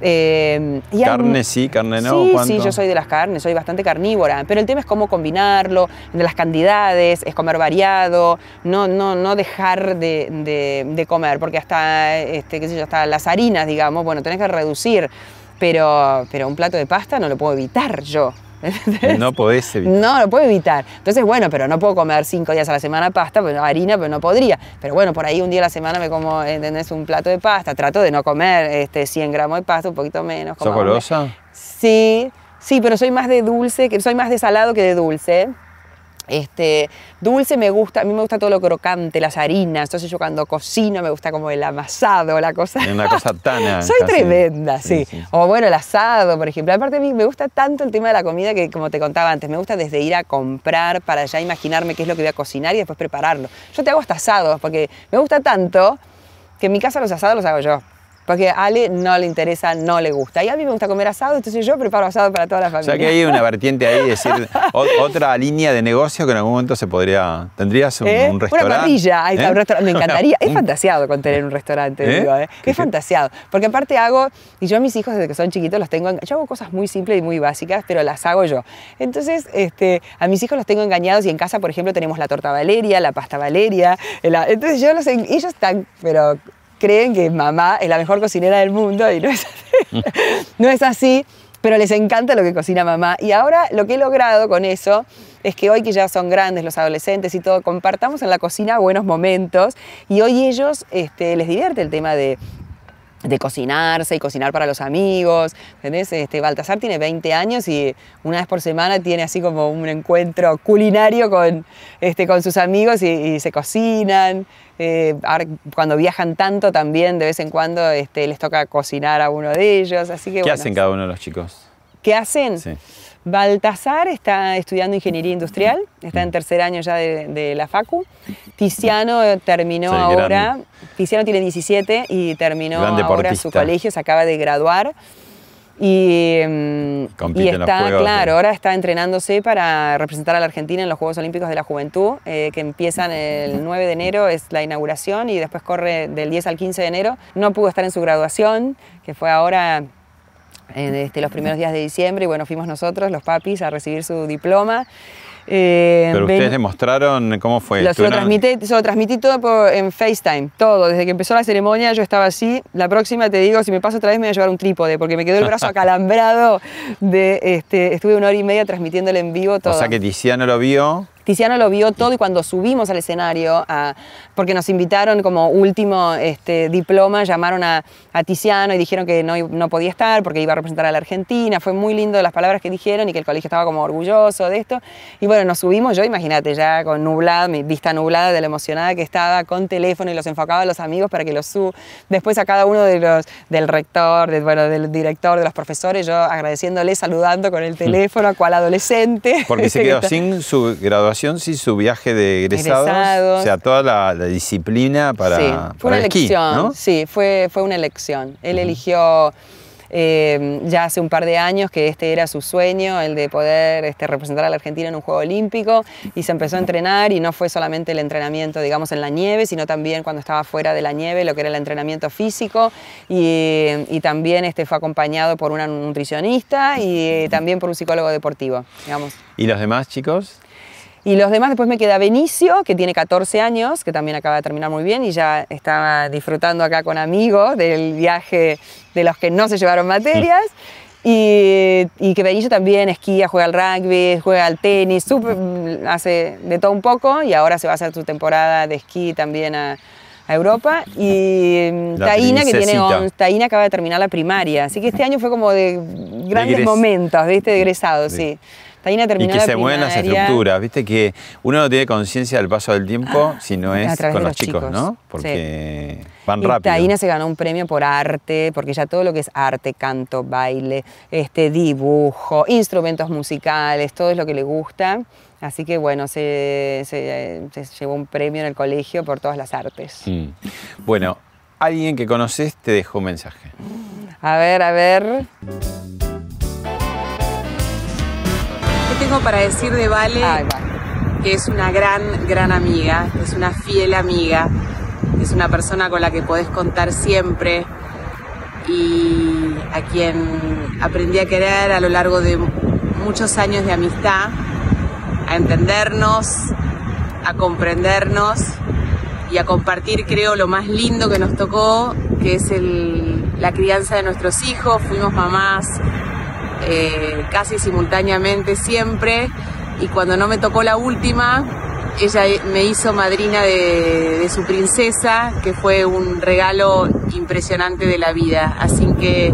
Eh, carne sí, carne no. Sí, sí, yo soy de las carnes, soy bastante carnívora, pero el tema es cómo combinarlo, de las cantidades, es comer variado, no, no, no dejar de, de, comer, porque hasta, este, qué sé yo, hasta las harinas, digamos, bueno, tenés que reducir, pero, pero un plato de pasta no lo puedo evitar yo. No podés evitar. No, lo puedo evitar. Entonces, bueno, pero no puedo comer cinco días a la semana pasta, pues, harina, pero no podría. Pero bueno, por ahí un día a la semana me como, ¿entendés? Un plato de pasta. Trato de no comer este, 100 gramos de pasta, un poquito menos. ¿Sos golosa? Sí, sí, pero soy más de dulce, que soy más de salado que de dulce. Este, dulce me gusta, a mí me gusta todo lo crocante, las harinas, entonces yo cuando cocino me gusta como el amasado, la cosa. Una cosa tan. Soy tremenda, sí, O bueno, el asado, por ejemplo. Aparte a mí me gusta tanto el tema de la comida que, como te contaba antes, me gusta desde ir a comprar para ya imaginarme qué es lo que voy a cocinar y después prepararlo. Yo te hago hasta asados porque me gusta tanto que en mi casa los asados los hago yo. Porque a Ale no le interesa, no le gusta. Y a mí me gusta comer asado, entonces yo preparo asado para toda la O familia. sea que hay una vertiente ahí, es decir, o- otra línea de negocio que en algún momento se podría. ¿Tendrías un, ¿Eh? un restaurante? Una parrilla, ahí está, ¿Eh? un restaurante. Me encantaría. Es fantasiado con tener un restaurante, ¿Eh? digo, ¿eh? ¿Qué- Es qué? fantasiado. Porque aparte hago, y yo a mis hijos desde que son chiquitos los tengo, en- yo hago cosas muy simples y muy básicas, pero las hago yo. Entonces, este, a mis hijos los tengo engañados y en casa, por ejemplo, tenemos la torta Valeria, la pasta Valeria. la- entonces yo los, ellos están, pero creen que mamá es la mejor cocinera del mundo y no es así. no es así pero les encanta lo que cocina mamá. Y ahora lo que he logrado con eso es que hoy que ya son grandes los adolescentes y todo, compartamos en la cocina buenos momentos y hoy ellos este, les divierte el tema de de cocinarse y cocinar para los amigos. ¿entendés? Este, Baltasar tiene 20 años y una vez por semana tiene así como un encuentro culinario con, este, con sus amigos y, y se cocinan. Eh, cuando viajan tanto también de vez en cuando este, les toca cocinar a uno de ellos. Así que, ¿Qué bueno, hacen cada uno de los chicos? ¿Qué hacen? Sí. Baltasar está estudiando ingeniería industrial, está en tercer año ya de, de la Facu. Tiziano terminó Sí, ahora, gran- Tiziano tiene 17 y terminó ahora su colegio, se acaba de graduar. Y, mm, y está, Juegos claro, ahora está entrenándose para representar a la Argentina en los Juegos Olímpicos de la Juventud, eh, que empiezan el 9 de enero, es la inauguración, y después corre del 10 al 15 de enero. No pudo estar en su graduación, que fue ahora en este, los primeros días de diciembre y bueno, fuimos nosotros, los papis, a recibir su diploma. Eh, Pero ven- ustedes le mostraron cómo fue. lo, se, lo transmití, se lo transmití todo por- en FaceTime, todo. Desde que empezó la ceremonia yo estaba así. La próxima te digo, si me paso otra vez me voy a llevar un trípode porque me quedó el brazo acalambrado. De, este, estuve una hora y media transmitiéndole en vivo todo. O sea que Tiziano lo vio. Tiziano lo vio todo y cuando subimos al escenario, a- porque nos invitaron como último este, diploma, llamaron a, a Tiziano y dijeron que no, no podía estar porque iba a representar a la Argentina. Fue muy lindo las palabras que dijeron y que el colegio estaba como orgulloso de esto. Y bueno, nos subimos, yo imagínate, ya con nublada, mi vista nublada de la emocionada que estaba, con teléfono y los enfocaba a los amigos para que los suban. Después a cada uno de los, del rector, de- bueno, del director, de los profesores, yo agradeciéndole, saludando con el teléfono a cual adolescente. Porque se Que quedó sin su graduación, sin su viaje de egresados. Egresados. O sea, toda la, la disciplina para, sí, para fue una el esquí, elección. ¿no? Sí, fue, fue una elección. Él eligió eh, ya hace un par de años que este era su sueño, el de poder este, representar a la Argentina en un Juego Olímpico, y se empezó a entrenar y no fue solamente el entrenamiento, digamos, en la nieve, sino también cuando estaba fuera de la nieve, lo que era el entrenamiento físico, y, y también este, fue acompañado por una nutricionista y también por un psicólogo deportivo, digamos. ¿Y los demás chicos? Y los demás, después me queda Benicio, que tiene 14 años, que también acaba de terminar muy bien y ya estaba disfrutando acá con amigos del viaje de los que no se llevaron materias. Y, y que Benicio también esquía, juega al rugby, juega al tenis, súper- mm, hace de todo un poco y ahora se va a hacer su temporada de esquí también a, a Europa. Y mm, La Taina, que tiene on- Taina acaba de terminar la primaria, así que este año fue como de grandes egres- momentos, ¿viste? De egresados, Sí. sí. Taina Y que la se mueven las estructuras, viste que uno no tiene conciencia del paso del tiempo si no es con los los chicos, chicos, ¿no? sí. Porque van Y rápido. Taina se ganó un premio por arte, porque ya todo lo que es arte, canto, baile, este, dibujo, instrumentos musicales, todo es lo que le gusta. Así que bueno, se, se- se llevó un premio en el colegio por todas las artes. Mm. Bueno, alguien que conoces te dejó un mensaje. A ver, a ver. Tengo para decir de Vale? Va. que es una gran, gran amiga, es una fiel amiga, es una persona con la que podés contar siempre y a quien aprendí a querer a lo largo de muchos años de amistad, a entendernos, a comprendernos y a compartir, creo, lo más lindo que nos tocó, que es el- la crianza de nuestros hijos. Fuimos mamás eh, casi simultáneamente siempre y cuando no me tocó la última, ella me hizo madrina de, de su princesa, que fue un regalo impresionante de la vida. Así que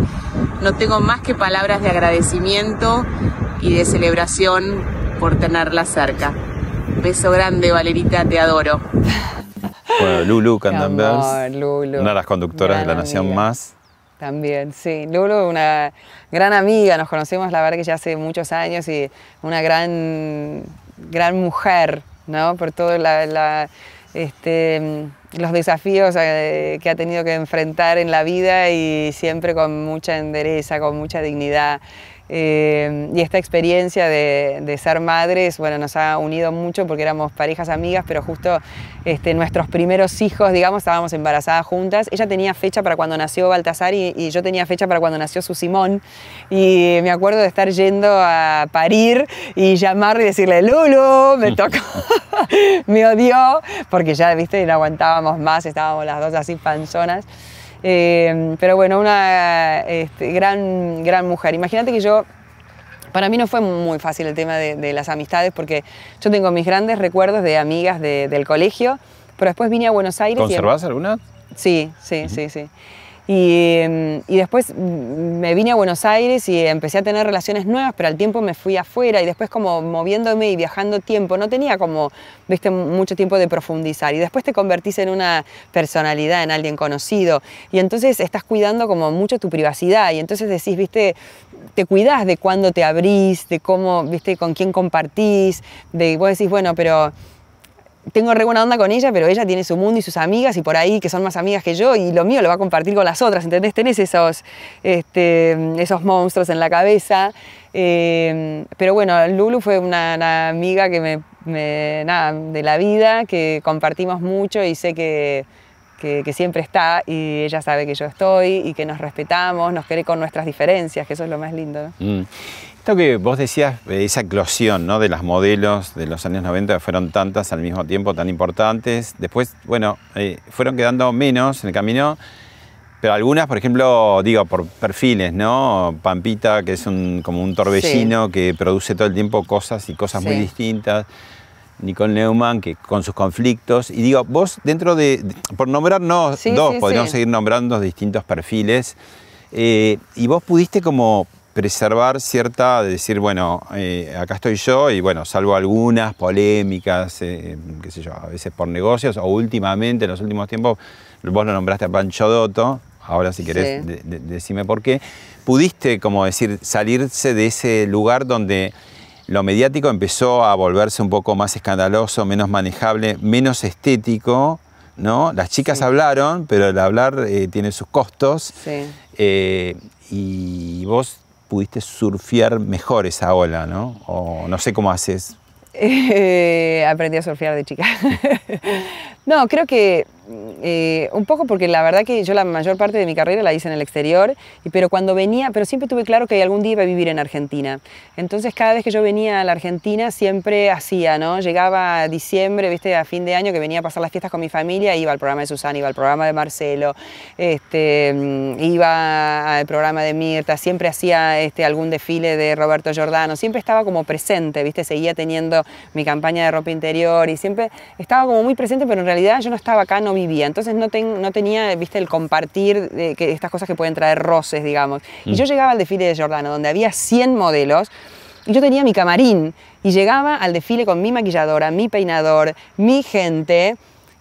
no tengo más que palabras de agradecimiento y de celebración por tenerla cerca. Beso grande, Valerita, te adoro. Bueno, Lulu Lulu. una de las conductoras de La Nación amiga. Más. También, sí. Lulu, una gran amiga, nos conocemos la verdad que ya hace muchos años y una gran, gran mujer, ¿no? Por todo la, la- este, los desafíos eh, que ha tenido que enfrentar en la vida y siempre con mucha endereza, con mucha dignidad. Eh, y esta experiencia de, ser madres, bueno, nos ha unido mucho porque éramos parejas amigas, pero justo este, nuestros primeros hijos, digamos, estábamos embarazadas juntas. Ella tenía fecha para cuando nació Baltasar y, yo tenía fecha para cuando nació su Simón. Y me acuerdo de estar yendo a parir y llamarle y decirle, Lulu, me tocó, me odió, porque ya, viste, no aguantábamos más, estábamos las dos así panzonas. Eh, pero bueno, una este, gran, gran mujer. Imagínate que yo, para mí no fue muy fácil el tema de, las amistades porque yo tengo mis grandes recuerdos de amigas del colegio, pero después vine a Buenos Aires. ¿Conservás alguna? Sí, sí, sí, sí. Y, después me vine a Buenos Aires y empecé a tener relaciones nuevas, pero al tiempo me fui afuera y después como moviéndome y viajando tiempo, no tenía como, viste, mucho tiempo de profundizar. Y después te convertís en una personalidad, en alguien conocido. Y entonces estás cuidando como mucho tu privacidad y entonces decís, viste, te cuidás de cuándo te abrís, de cómo, viste, con quién compartís, de vos decís, bueno, pero tengo re buena onda con ella, pero ella tiene su mundo y sus amigas y por ahí que son más amigas que yo y lo mío lo va a compartir con las otras, ¿entendés? Tenés esos, este, esos monstruos en la cabeza. Eh, pero bueno, Lulu fue una, amiga que me, nada, de la vida, que compartimos mucho y sé que, que, siempre está y ella sabe que yo estoy y que nos respetamos, nos quiere con nuestras diferencias, que eso es lo más lindo. Mm. Esto que vos decías, eh, esa eclosión ¿no? de las modelos de los años 90 fueron tantas al mismo tiempo, tan importantes. Después, bueno, eh, fueron quedando menos en el camino, pero algunas, por ejemplo, digo, por perfiles, ¿no? Pampita, que es un, como un torbellino que produce todo el tiempo cosas y cosas muy distintas. Nicole Neumann, que con sus conflictos. Y digo, vos dentro de, por nombrarnos dos, podríamos seguir nombrando distintos perfiles. Eh, y vos pudiste como preservar cierta, de decir, bueno, eh, acá estoy yo y bueno, salvo algunas polémicas, eh, qué sé yo, a veces por negocios o últimamente, en los últimos tiempos, vos lo nombraste a Pancho Dotto, ahora si querés decime por qué, pudiste, como decir, salirse de ese lugar donde lo mediático empezó a volverse un poco más escandaloso, menos manejable, menos estético, ¿no? Las chicas hablaron, pero el hablar eh, tiene sus costos. y vos pudiste surfear mejor esa ola, ¿no? O no sé cómo haces. Eh, aprendí a surfear de chica. no, creo que eh, un poco porque la verdad que yo la mayor parte de mi carrera la hice en el exterior, pero cuando venía, pero siempre tuve claro que algún día iba a vivir en Argentina. Entonces cada vez que yo venía a la Argentina siempre hacía, ¿no? Llegaba a diciembre, viste, a fin de año que venía a pasar las fiestas con mi familia, iba al programa de Susana, iba al programa de Marcelo, este, mm, iba al programa de Mirta, siempre hacía este, algún desfile de Roberto Giordano, siempre estaba como presente, viste, seguía teniendo mi campaña de ropa interior y siempre estaba como muy presente, pero en realidad yo no estaba acá, no vivía. Entonces no, no tenía, viste, el compartir de que estas cosas que pueden traer roces, digamos. Y yo mm. llegaba al desfile de Jordano, donde había 100 modelos, y yo tenía mi camarín, y llegaba al desfile con mi maquilladora, mi peinador, mi gente,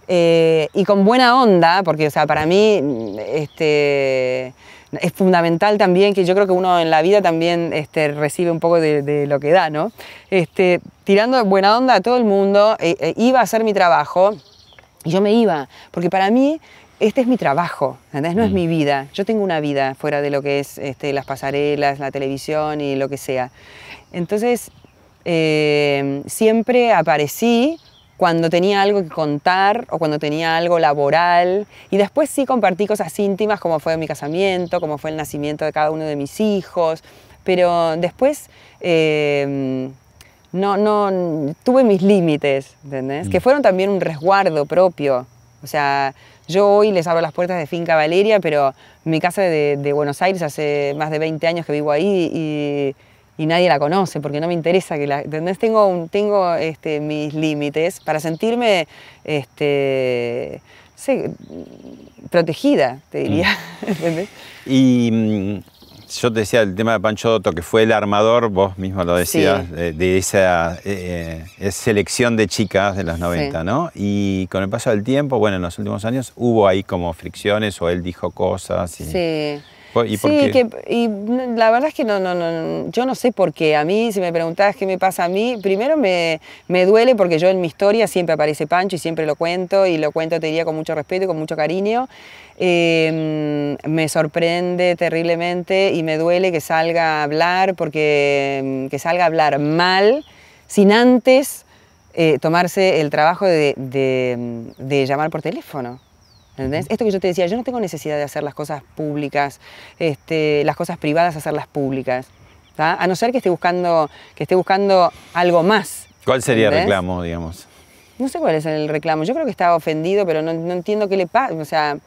eh, y con buena onda, porque, o sea, para mí, este es fundamental también que yo creo que uno en la vida también este, recibe un poco de, lo que da, ¿no? Este, tirando buena onda a todo el mundo, eh, eh, iba a hacer mi trabajo, y yo me iba, porque para mí este es mi trabajo, ¿entendés? No es mm. mi vida. Yo tengo una vida fuera de lo que es este, las pasarelas, la televisión y lo que sea. Entonces, eh, siempre aparecí cuando tenía algo que contar o cuando tenía algo laboral. Y después sí compartí cosas íntimas, como fue mi casamiento, como fue el nacimiento de cada uno de mis hijos. Pero después... Eh, no, no, tuve mis límites, ¿entendés? Que mm. fueron también un resguardo propio. O sea, yo hoy les abro las puertas de Finca Valeria, pero mi casa de, de Buenos Aires hace más de 20 años que vivo ahí y, y, nadie la conoce porque no me interesa que la... ¿entendés? Tengo, tengo este, mis límites para sentirme este, protegida, te diría. Mm. Y mm, yo te decía el tema de Pancho Dotto, que fue el armador, vos mismo lo decías, de, esa eh, selección de chicas de los 90, ¿no? Y con el paso del tiempo, bueno, en los últimos años hubo ahí como fricciones o él dijo cosas. Sí. ¿Y por sí, qué? que y la verdad es que no, no, no, yo no sé por qué. A mí, si me preguntás qué me pasa a mí, primero me, me duele porque yo en mi historia siempre aparece Pancho y siempre lo cuento y lo cuento, te diría, con mucho respeto y con mucho cariño. Eh, me sorprende terriblemente y me duele que salga a hablar porque mm, que salga a hablar mal sin antes eh, tomarse el trabajo de, de- de llamar por teléfono. ¿Entendés? Esto que yo te decía, yo no tengo necesidad de hacer las cosas públicas, este, las cosas privadas hacerlas públicas. ¿tá? A no ser que esté buscando, que esté buscando algo más. ¿Cuál sería el reclamo, digamos? No sé cuál es el reclamo. Yo creo que está ofendido, pero no, no entiendo qué le pasa. O sea,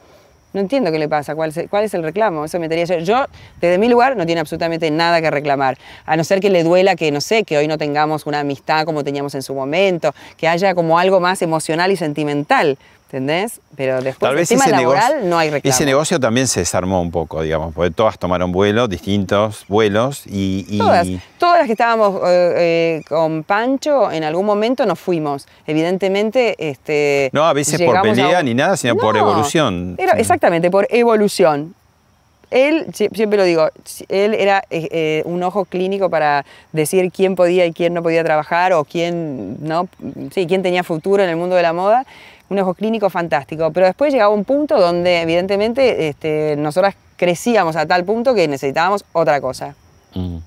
no entiendo qué le pasa. ¿Cuál es, cuál es el reclamo? Eso me metería yo. Yo, desde mi lugar, no tiene absolutamente nada que reclamar. A no ser que le duela que, no sé, que hoy no tengamos una amistad como teníamos en su momento, que haya como algo más emocional y sentimental. ¿Entendés? Pero después, Tal vez tema ese laboral negocio, no hay reclamo. ese negocio también se desarmó un poco, digamos, porque todas tomaron vuelo, distintos vuelos y... y- Todas, todas las que estábamos eh, eh, con Pancho, en algún momento nos fuimos. Evidentemente, este, No, a veces por pelea un- ni nada, sino por evolución. Era. Exactamente, por evolución. Él, sie- siempre lo digo, él era eh, un ojo clínico para decir quién podía y quién no podía trabajar o quién, no, sí, quién tenía futuro en el mundo de la moda. Un ojo clínico fantástico. Pero después llegaba un punto donde, evidentemente, este, nosotras crecíamos a tal punto que necesitábamos otra cosa. Mm.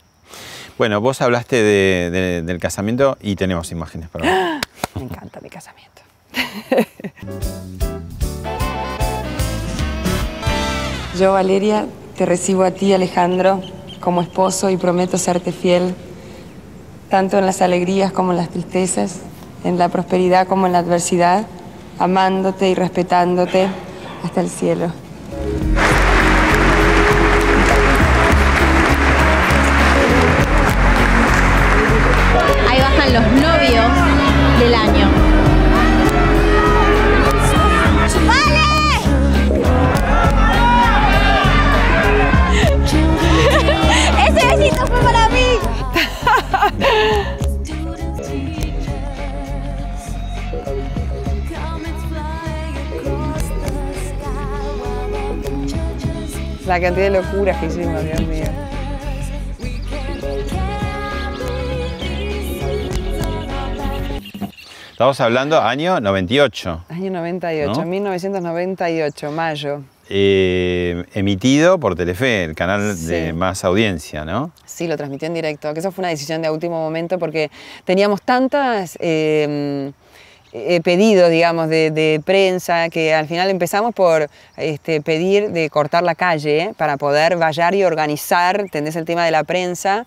Bueno, vos hablaste de- de- del casamiento y tenemos imágenes para ver. Me encanta mi casamiento. Yo, Valeria, te recibo a ti, Alejandro, como esposo y prometo serte fiel, tanto en las alegrías como en las tristezas, en la prosperidad como en la adversidad, amándote y respetándote hasta el cielo. La cantidad de locuras que hicimos, Dios mío. Estamos hablando año 98, Año 98, ¿No? 1998, mayo. eh, emitido por Telefe, el canal de más audiencia, ¿no? Sí, lo transmitió en directo, que eso fue una decisión de último momento porque teníamos tantas eh, eh, pedidos, digamos, de, de prensa que al final empezamos por este, pedir de cortar la calle ¿eh? para poder vallar y organizar, ¿entendés? El tema de la prensa.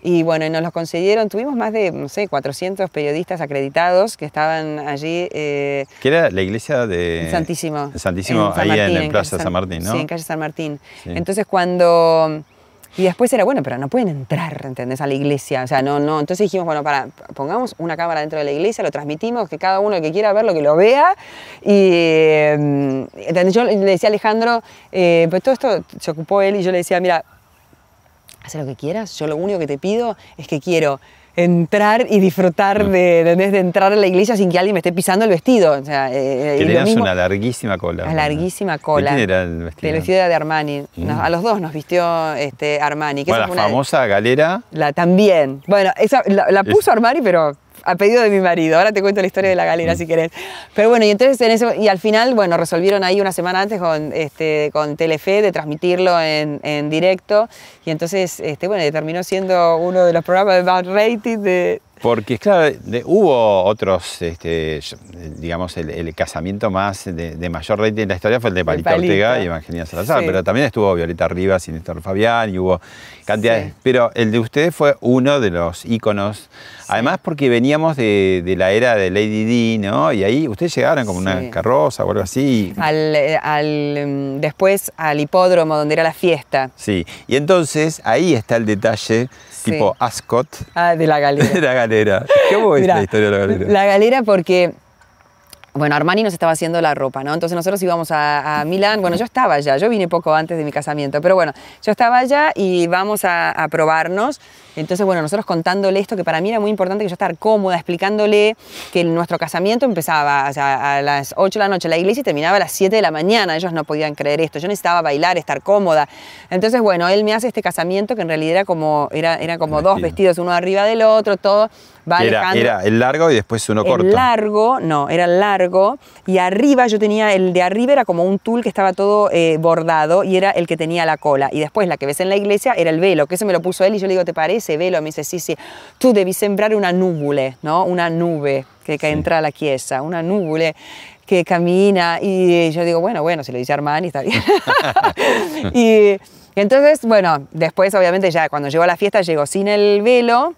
Y bueno, y nos los concedieron. Tuvimos más de, no sé, 400 periodistas acreditados que estaban allí. eh, Que era la iglesia de... en Santísimo. en Santísimo, San ahí Martín, en, el Plaza San, Martín, ¿no? Sí, en calle San Martín. Sí. Entonces cuando... Y después era, bueno, pero no pueden entrar, ¿entendés? A la iglesia. O sea, no, no. Entonces dijimos, bueno, para, pongamos una cámara dentro de la iglesia, lo transmitimos, que cada uno que quiera verlo, que lo vea. Y eh, ¿entendés? yo le decía a Alejandro, eh, pues todo esto se ocupó él y yo le decía, mira, haz lo que quieras, yo lo único que te pido es que quiero entrar y disfrutar de, ¿entendés? de entrar a la iglesia sin que alguien me esté pisando el vestido. O sea, eh, Que y lo tenías una larguísima cola. la larguísima cola. ¿De quién era el vestido? Del vestido de Armani. Nos- Mm. a los dos nos vistió este, Armani. que Bueno, esa la fue una- famosa galera. La, también. Bueno, esa, la, la puso Es- Armani, pero a pedido de mi marido. Ahora te cuento la historia de la galera, Mm. si querés. Pero bueno, y entonces en eso, y al final, bueno, resolvieron ahí una semana antes con, este, con Telefe de transmitirlo en, en directo. Y entonces, este, bueno, terminó siendo uno de los programas de más rating de, Porque, claro, de- hubo otros, este, digamos, el, el casamiento más de, de mayor rating en la historia fue el de Palito, Palito. Ortega y Evangelina Salazar, Sí. pero también estuvo Violeta Rivas y Néstor Fabián y hubo cantidades. Sí. Pero el de ustedes fue uno de los íconos, además porque veníamos de, de la era de Lady D, ¿no? Y ahí ustedes llegaron como Sí. una carroza o algo así. al, eh, al, mm, después al hipódromo donde era la fiesta Sí, y entonces ahí está el detalle, Sí. tipo Ascot, ah, de la galera. de la galera. ¿Cómo es Mirá, la historia de la galera? La galera porque bueno, Armani nos estaba haciendo la ropa, ¿no? Entonces nosotros íbamos a, a, Milán, bueno, yo estaba allá, yo vine poco antes de mi casamiento, pero bueno, yo estaba allá y vamos a, a, probarnos. Entonces, bueno, nosotros contándole esto, que para mí era muy importante que yo estar cómoda, explicándole que nuestro casamiento empezaba o sea, a las 8 de la noche en la iglesia y terminaba a las 7 de la mañana, ellos no podían creer esto, yo necesitaba bailar, estar cómoda. Entonces, bueno, él me hace este casamiento que en realidad era como, era, era como dos vestidos, uno arriba del otro, todo era, era, el largo y después uno corto. El largo, no, era el largo. Y arriba yo tenía, el de arriba era como un tul que estaba todo eh, bordado y era el que tenía la cola. Y después la que ves en la iglesia era el velo, que eso me lo puso él y yo le digo, ¿te parece velo? Me dice, sí, sí, tú debes sembrar una nubule, ¿no? Una nube que, que entra a la chiesa, una nubule que camina y yo digo, bueno, bueno, si lo dice Armani está bien. y entonces, bueno, después obviamente ya cuando llegó a la fiesta llegó sin el velo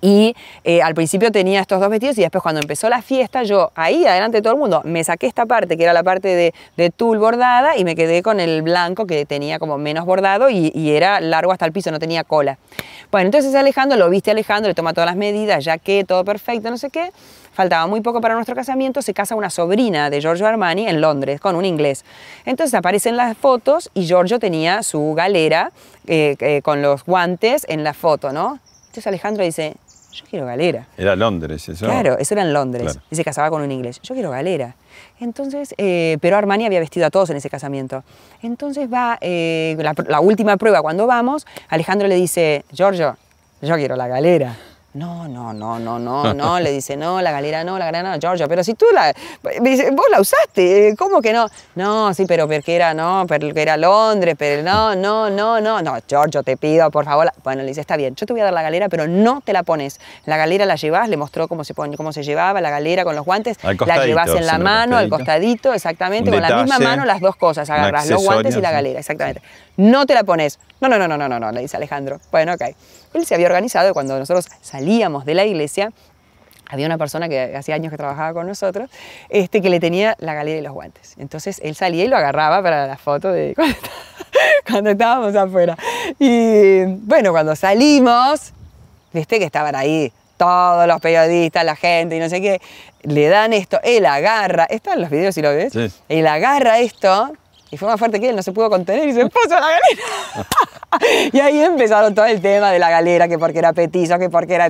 y eh, al principio tenía estos dos vestidos y después cuando empezó la fiesta, yo ahí adelante de todo el mundo me saqué esta parte que era la parte de, tul bordada y me quedé con el blanco que tenía como menos bordado y, y, era largo hasta el piso, no tenía cola. Bueno, entonces Alejandro, lo viste Alejandro, le toma todas las medidas, ya que todo perfecto, no sé qué. Faltaba muy poco para nuestro casamiento, se casa una sobrina de Giorgio Armani en Londres con un inglés. Entonces aparecen las fotos y Giorgio tenía su galera eh, eh, con los guantes en la foto, ¿no? Entonces Alejandro dice, yo quiero galera. Era Londres eso. Claro, eso era en Londres. Claro. Y se casaba con un inglés. Yo quiero galera. Entonces, eh, pero Armani había vestido a todos en ese casamiento. Entonces va, eh, la, la, última prueba, cuando vamos, Alejandro le dice, Giorgio, yo quiero la galera. No, no, no, no, no, no, le dice, no, la galera no, la galera no, Giorgio, pero si tú la, dice, vos la usaste, ¿cómo que no? No, sí, pero porque era, no, porque era Londres, pero no, no, no, no, no, Giorgio, te pido, por favor, bueno, le dice, está bien, yo te voy a dar la galera, pero no te la pones, la galera la llevas, le mostró cómo se, pone, cómo se llevaba la galera con los guantes, la llevas en la mano, al costadito, exactamente, con la misma mano las dos cosas, agarras los guantes y la galera, exactamente. No te la pones, no, no, no, no, no, no, no, le dice Alejandro, bueno, ok. Él se había organizado y cuando nosotros salíamos de la iglesia, había una persona que hacía años que trabajaba con nosotros, este, que le tenía la galera y los guantes. Entonces él salía y lo agarraba para la foto de cuando, cuando estábamos afuera. Y bueno, cuando salimos, viste que estaban ahí todos los periodistas, la gente y no sé qué, le dan esto, él agarra, están los videos si lo ves, sí. él agarra esto y fue más fuerte que él, no se pudo contener y se puso a la galera. y ahí empezaron todo el tema de la galera, que porque era petizo, que porque era...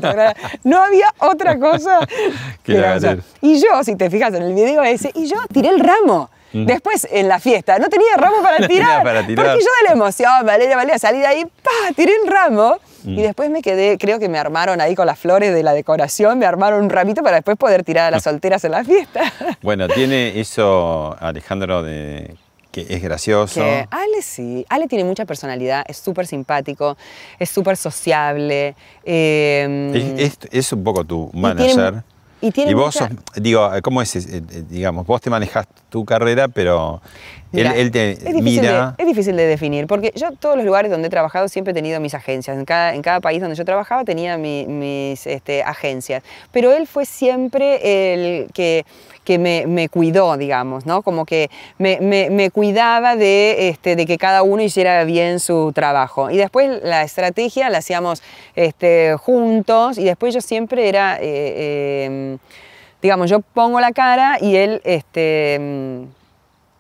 No había otra cosa. que era, o sea, y yo, si te fijas en el video ese, y yo tiré el ramo. Después, en la fiesta, no tenía ramo para tirar, para tirar. Porque yo de la emoción, Valeria, Valeria, salí de ahí, pa, tiré el ramo. Mm. Y después me quedé, creo que me armaron ahí con las flores de la decoración, me armaron un ramito para después poder tirar a las solteras en la fiesta. Bueno, tiene eso Alejandro de que es gracioso. Que Ale sí, Ale tiene mucha personalidad, es súper simpático, es súper sociable. Eh, es, es, es, un poco tu manager. Y, tiene y vos mucha... sos, digo, ¿cómo es? Digamos, vos te manejas tu carrera, pero Mira, él, él, te es difícil mira. De, es difícil de definir, porque yo todos los lugares donde he trabajado siempre he tenido mis agencias. En cada, en cada país donde yo trabajaba tenía mi, mis este, agencias. Pero él fue siempre el que, que me, me, cuidó, digamos, ¿no? Como que me, me, me cuidaba de, este, de que cada uno hiciera bien su trabajo. Y después la estrategia la hacíamos este, juntos y después yo siempre era... Eh, eh, digamos, yo pongo la cara y él este,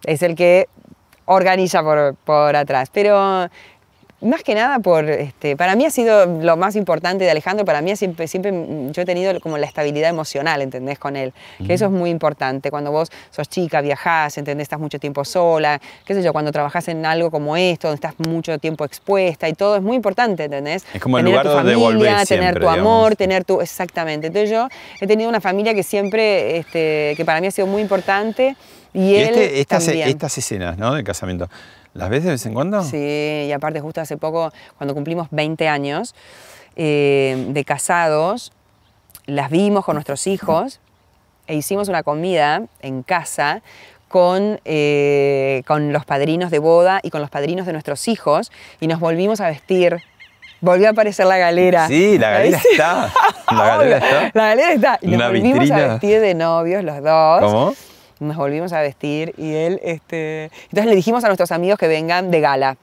es el que organiza por, por atrás. Pero más que nada por, este, para mí ha sido lo más importante de Alejandro, para mí siempre, siempre yo he tenido como la estabilidad emocional, ¿entendés? Con él, que uh -huh. eso es muy importante, cuando vos sos chica, viajás, ¿entendés? Estás mucho tiempo sola, qué sé yo, cuando trabajás en algo como esto, donde estás mucho tiempo expuesta y todo, es muy importante, ¿entendés? Es como el tener lugar tu familia, tener tu amor, tener tu, exactamente, entonces yo he tenido una familia que siempre, este, que para mí ha sido muy importante y, Y él este- estas, también. estas escenas, ¿no? De casamiento, ¿las ves de vez en cuando? Sí, y aparte justo hace poco, cuando cumplimos 20 años eh, de casados, las vimos con nuestros hijos e hicimos una comida en casa con, eh, con los padrinos de boda y con los padrinos de nuestros hijos y nos volvimos a vestir. Volvió a aparecer la galera. Sí, la galera sí. está. La galera está. La galera está. Y nos Una volvimos a vitrina. vestir de novios los dos ¿Cómo? Nos volvimos a vestir y él, este, entonces le dijimos a nuestros amigos que vengan de gala.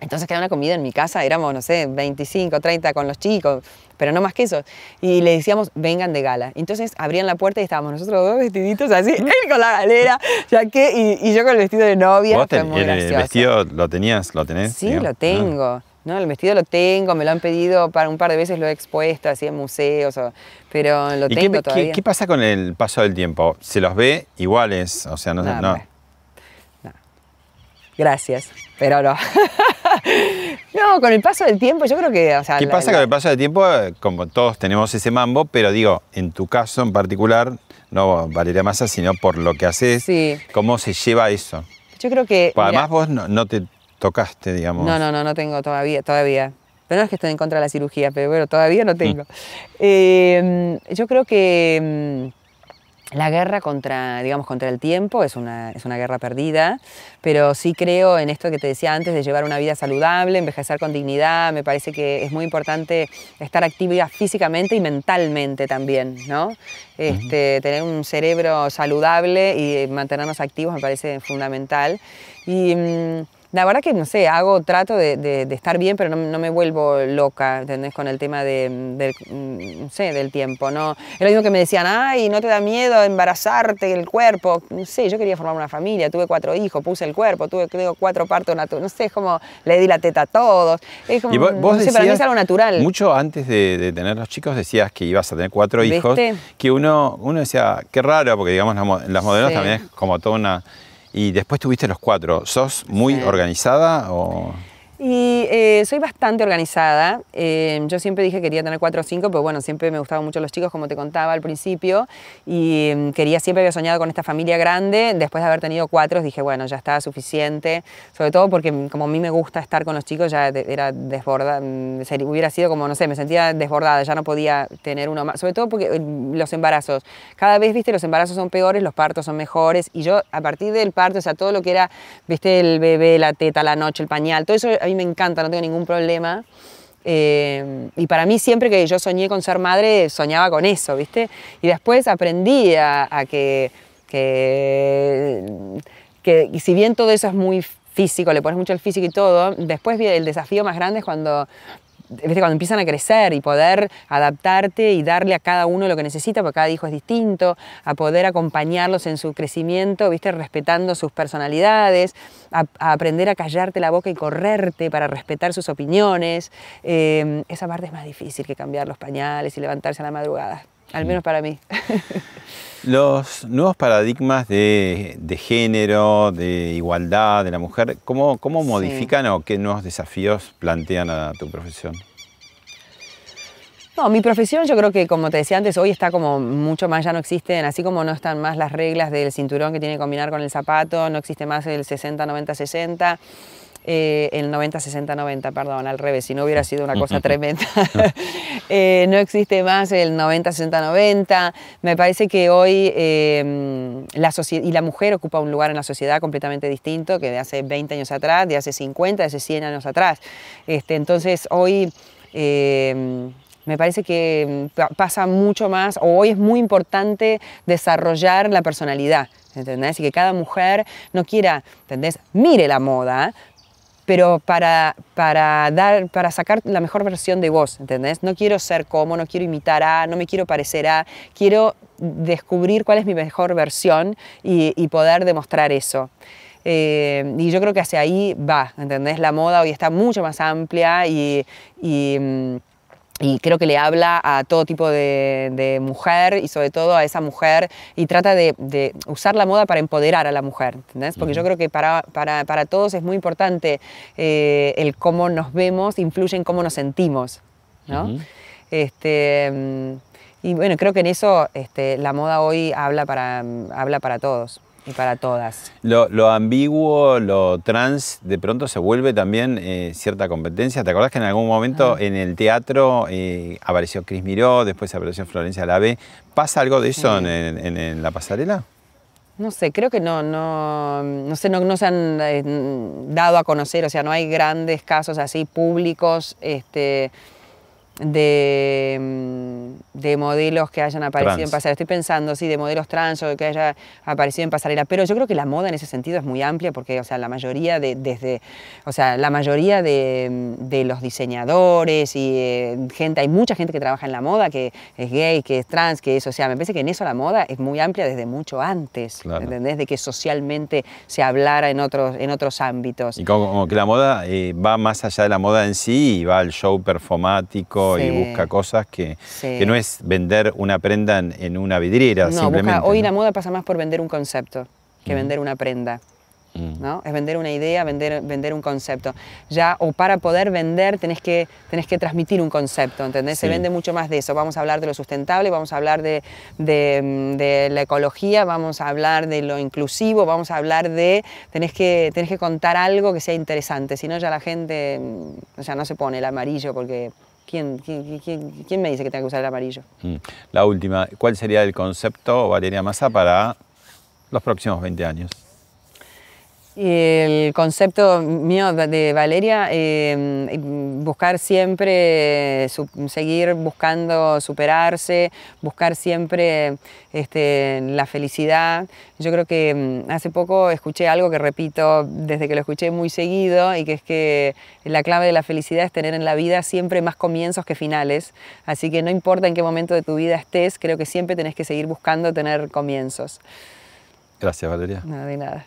Entonces que era una comida en mi casa, éramos, no sé, 25, 30 con los chicos, pero no más que eso. Y le decíamos, vengan de gala. Entonces abrían la puerta y estábamos nosotros dos vestiditos así, él con la galera, ya que, y, y yo con el vestido de novia. ¿Vos fue ten- muy el, gracioso. vestido lo tenías, lo tenés? Sí, digamos? lo tengo. No, el vestido lo tengo, me lo han pedido para un par de veces, lo he expuesto así en museos, o- pero lo ¿Y qué, tengo qué- todavía. qué pasa con el paso del tiempo? ¿Se los ve iguales? O sea, no, No, no. Gracias, pero no. no, con el paso del tiempo yo creo que, o sea, ¿Qué la- pasa la- con el paso del tiempo? Como todos tenemos ese mambo, pero digo, en tu caso en particular, no Valeria Massa, sino por lo que haces, Sí. ¿cómo se lleva eso? Yo creo que... Pues además vos no, no te tocaste, digamos. No, no, no, no tengo todavía, todavía. Pero no es que estoy en contra de la cirugía, pero bueno, todavía Mm. no tengo. Eh, yo creo que mm, la guerra contra, digamos, contra el tiempo es una, es una guerra perdida, pero sí creo en esto que te decía antes de llevar una vida saludable, envejecer con dignidad. Me parece que es muy importante estar activa físicamente y mentalmente también, ¿no? Este, Tener un cerebro saludable y mantenernos activos me parece fundamental. Y mm, la verdad que, no sé, hago, trato de, de- de estar bien, pero no, no me vuelvo loca, ¿entendés? Con el tema de, del, mm, no sé, del tiempo, ¿no? Es lo mismo que me decían, ay, ¿no te da miedo embarazarte el cuerpo? No sé, yo quería formar una familia, tuve cuatro hijos, puse el cuerpo, tuve creo, cuatro partos naturales, no sé, es como le di la teta a todos. Es como, Y vos, vos no sé, para mí es algo natural. Mucho antes de, de tener los chicos decías que ibas a tener cuatro ¿Viste? hijos, que uno, uno decía, qué raro, porque digamos las, mo- las modelos Sí. también es como toda una... Y después tuviste los cuatro. ¿Sos muy organizada o...? Y eh, soy bastante organizada. Eh, yo siempre dije que quería tener cuatro o cinco, pero bueno, siempre me gustaban mucho los chicos, como te contaba al principio. Y mm, quería, siempre había soñado con esta familia grande. Después de haber tenido cuatro, dije, bueno, ya está suficiente. Sobre todo porque mm, como a mí me gusta estar con los chicos, ya era desbordada. Hubiera sido como, no sé, me sentía desbordada, ya no podía tener uno más. Sobre todo porque eh, los embarazos. Cada vez, viste, los embarazos son peores, los partos son mejores. Y yo, a partir del parto, o sea, todo lo que era, viste, el bebé, la teta, la noche, el pañal, todo eso a mí me encanta, no tengo ningún problema. Eh, y para mí siempre que yo soñé con ser madre, soñaba con eso, ¿viste? Y después aprendí a, que, que, que si bien todo eso es muy físico, le pones mucho el físico y todo, después el desafío más grande es cuando, ¿viste? cuando empiezan a crecer y poder adaptarte y darle a cada uno lo que necesita, porque cada hijo es distinto, a poder acompañarlos en su crecimiento, ¿viste? respetando sus personalidades, a, a aprender a callarte la boca y correrte para respetar sus opiniones. Eh, esa parte es más difícil que cambiar los pañales y levantarse a la madrugada, al menos para mí. Los nuevos paradigmas de, de género, de igualdad de la mujer, ¿cómo, cómo Sí. modifican o qué nuevos desafíos plantean a tu profesión? No, mi profesión yo creo que, como te decía antes, hoy está como mucho más, ya no existen, así como no están más las reglas del cinturón que tiene que combinar con el zapato, no existe más el 60-90-60. Eh, el 90-60-90, perdón, al revés, si no hubiera sido una cosa tremenda. Eh, no existe más el 90-60-90. Me parece que hoy eh, la sociedad y la mujer ocupa un lugar en la sociedad completamente distinto que de hace 20 años atrás, de hace 50, de hace 100 años atrás. Este, entonces, hoy eh, me parece que pa- pasa mucho más, o hoy es muy importante desarrollar la personalidad, ¿entendés? Y que cada mujer no quiera, ¿entendés? Mire la moda, pero para, para, dar, para sacar la mejor versión de vos, ¿entendés? No quiero ser como, no quiero imitar a, no me quiero parecer a, quiero descubrir cuál es mi mejor versión y, poder demostrar eso. Eh, y yo creo que hacia ahí va, ¿entendés? La moda hoy está mucho más amplia y, y, mm, y creo que le habla a todo tipo de, de mujer y sobre todo a esa mujer y trata de, de usar la moda para empoderar a la mujer, ¿entendés? Porque yo creo que para, para, para todos es muy importante eh, el cómo nos vemos, influye en cómo nos sentimos, ¿no? Este, mm, y bueno, creo que en eso este, la moda hoy habla para, habla para todos y para todas. Lo, lo ambiguo, lo trans, de pronto se vuelve también eh, cierta competencia. ¿Te acordás que en algún momento en el teatro eh, apareció Cris Miró, después apareció Florencia Lave? ¿Pasa algo de eso Sí. en, en- en la pasarela? No sé, creo que no, no, no sé, no, no se han eh, dado a conocer, o sea, no hay grandes casos así públicos, este, de, mm, de modelos que hayan aparecido Trans. en pasarela. Estoy pensando, sí, de modelos trans o que haya aparecido en pasarela. Pero yo creo que la moda en ese sentido es muy amplia porque, o sea, la mayoría de, desde, o sea, la mayoría de, de los diseñadores y eh, gente, hay mucha gente que trabaja en la moda que es gay, que es trans, que es, o sea, me parece que en eso la moda es muy amplia desde mucho antes, Claro. ¿entendés? De que socialmente se hablara en otros, en otros ámbitos. Y como, como que la moda eh, va más allá de la moda en sí y va al show performático y Sí. busca cosas que, Sí. que no es vender una prenda en, en una vidriera, No, simplemente. busca- hoy ¿no? la moda pasa más por vender un concepto que Ujú. vender una prenda. Mm. ¿no? Es vender una idea, vender, vender un concepto. Ya, o para poder vender tenés que, tenés que transmitir un concepto, ¿entendés? Se Sí. vende mucho más de eso. Vamos a hablar de lo sustentable, vamos a hablar de, de, mm, de la ecología, vamos a hablar de lo inclusivo, vamos a hablar de... Tenés que, tenés que contar algo que sea interesante, si no ya la gente mm, ya no se pone el amarillo porque... ¿Quién, quién, quién- me dice que tenga que usar el amarillo? Mm. La última, ¿cuál sería el concepto, Valeria Massa, para los próximos 20 años? Y el concepto mío de- Valeria, eh, buscar siempre, su- seguir buscando superarse, buscar siempre este, la felicidad. Yo creo que mm, hace poco escuché algo que repito desde que lo escuché muy seguido y que es que la clave de la felicidad es tener en la vida siempre más comienzos que finales. Así que no importa en qué momento de tu vida estés, creo que siempre tenés que seguir buscando tener comienzos. Gracias, Valeria. Nada de nada.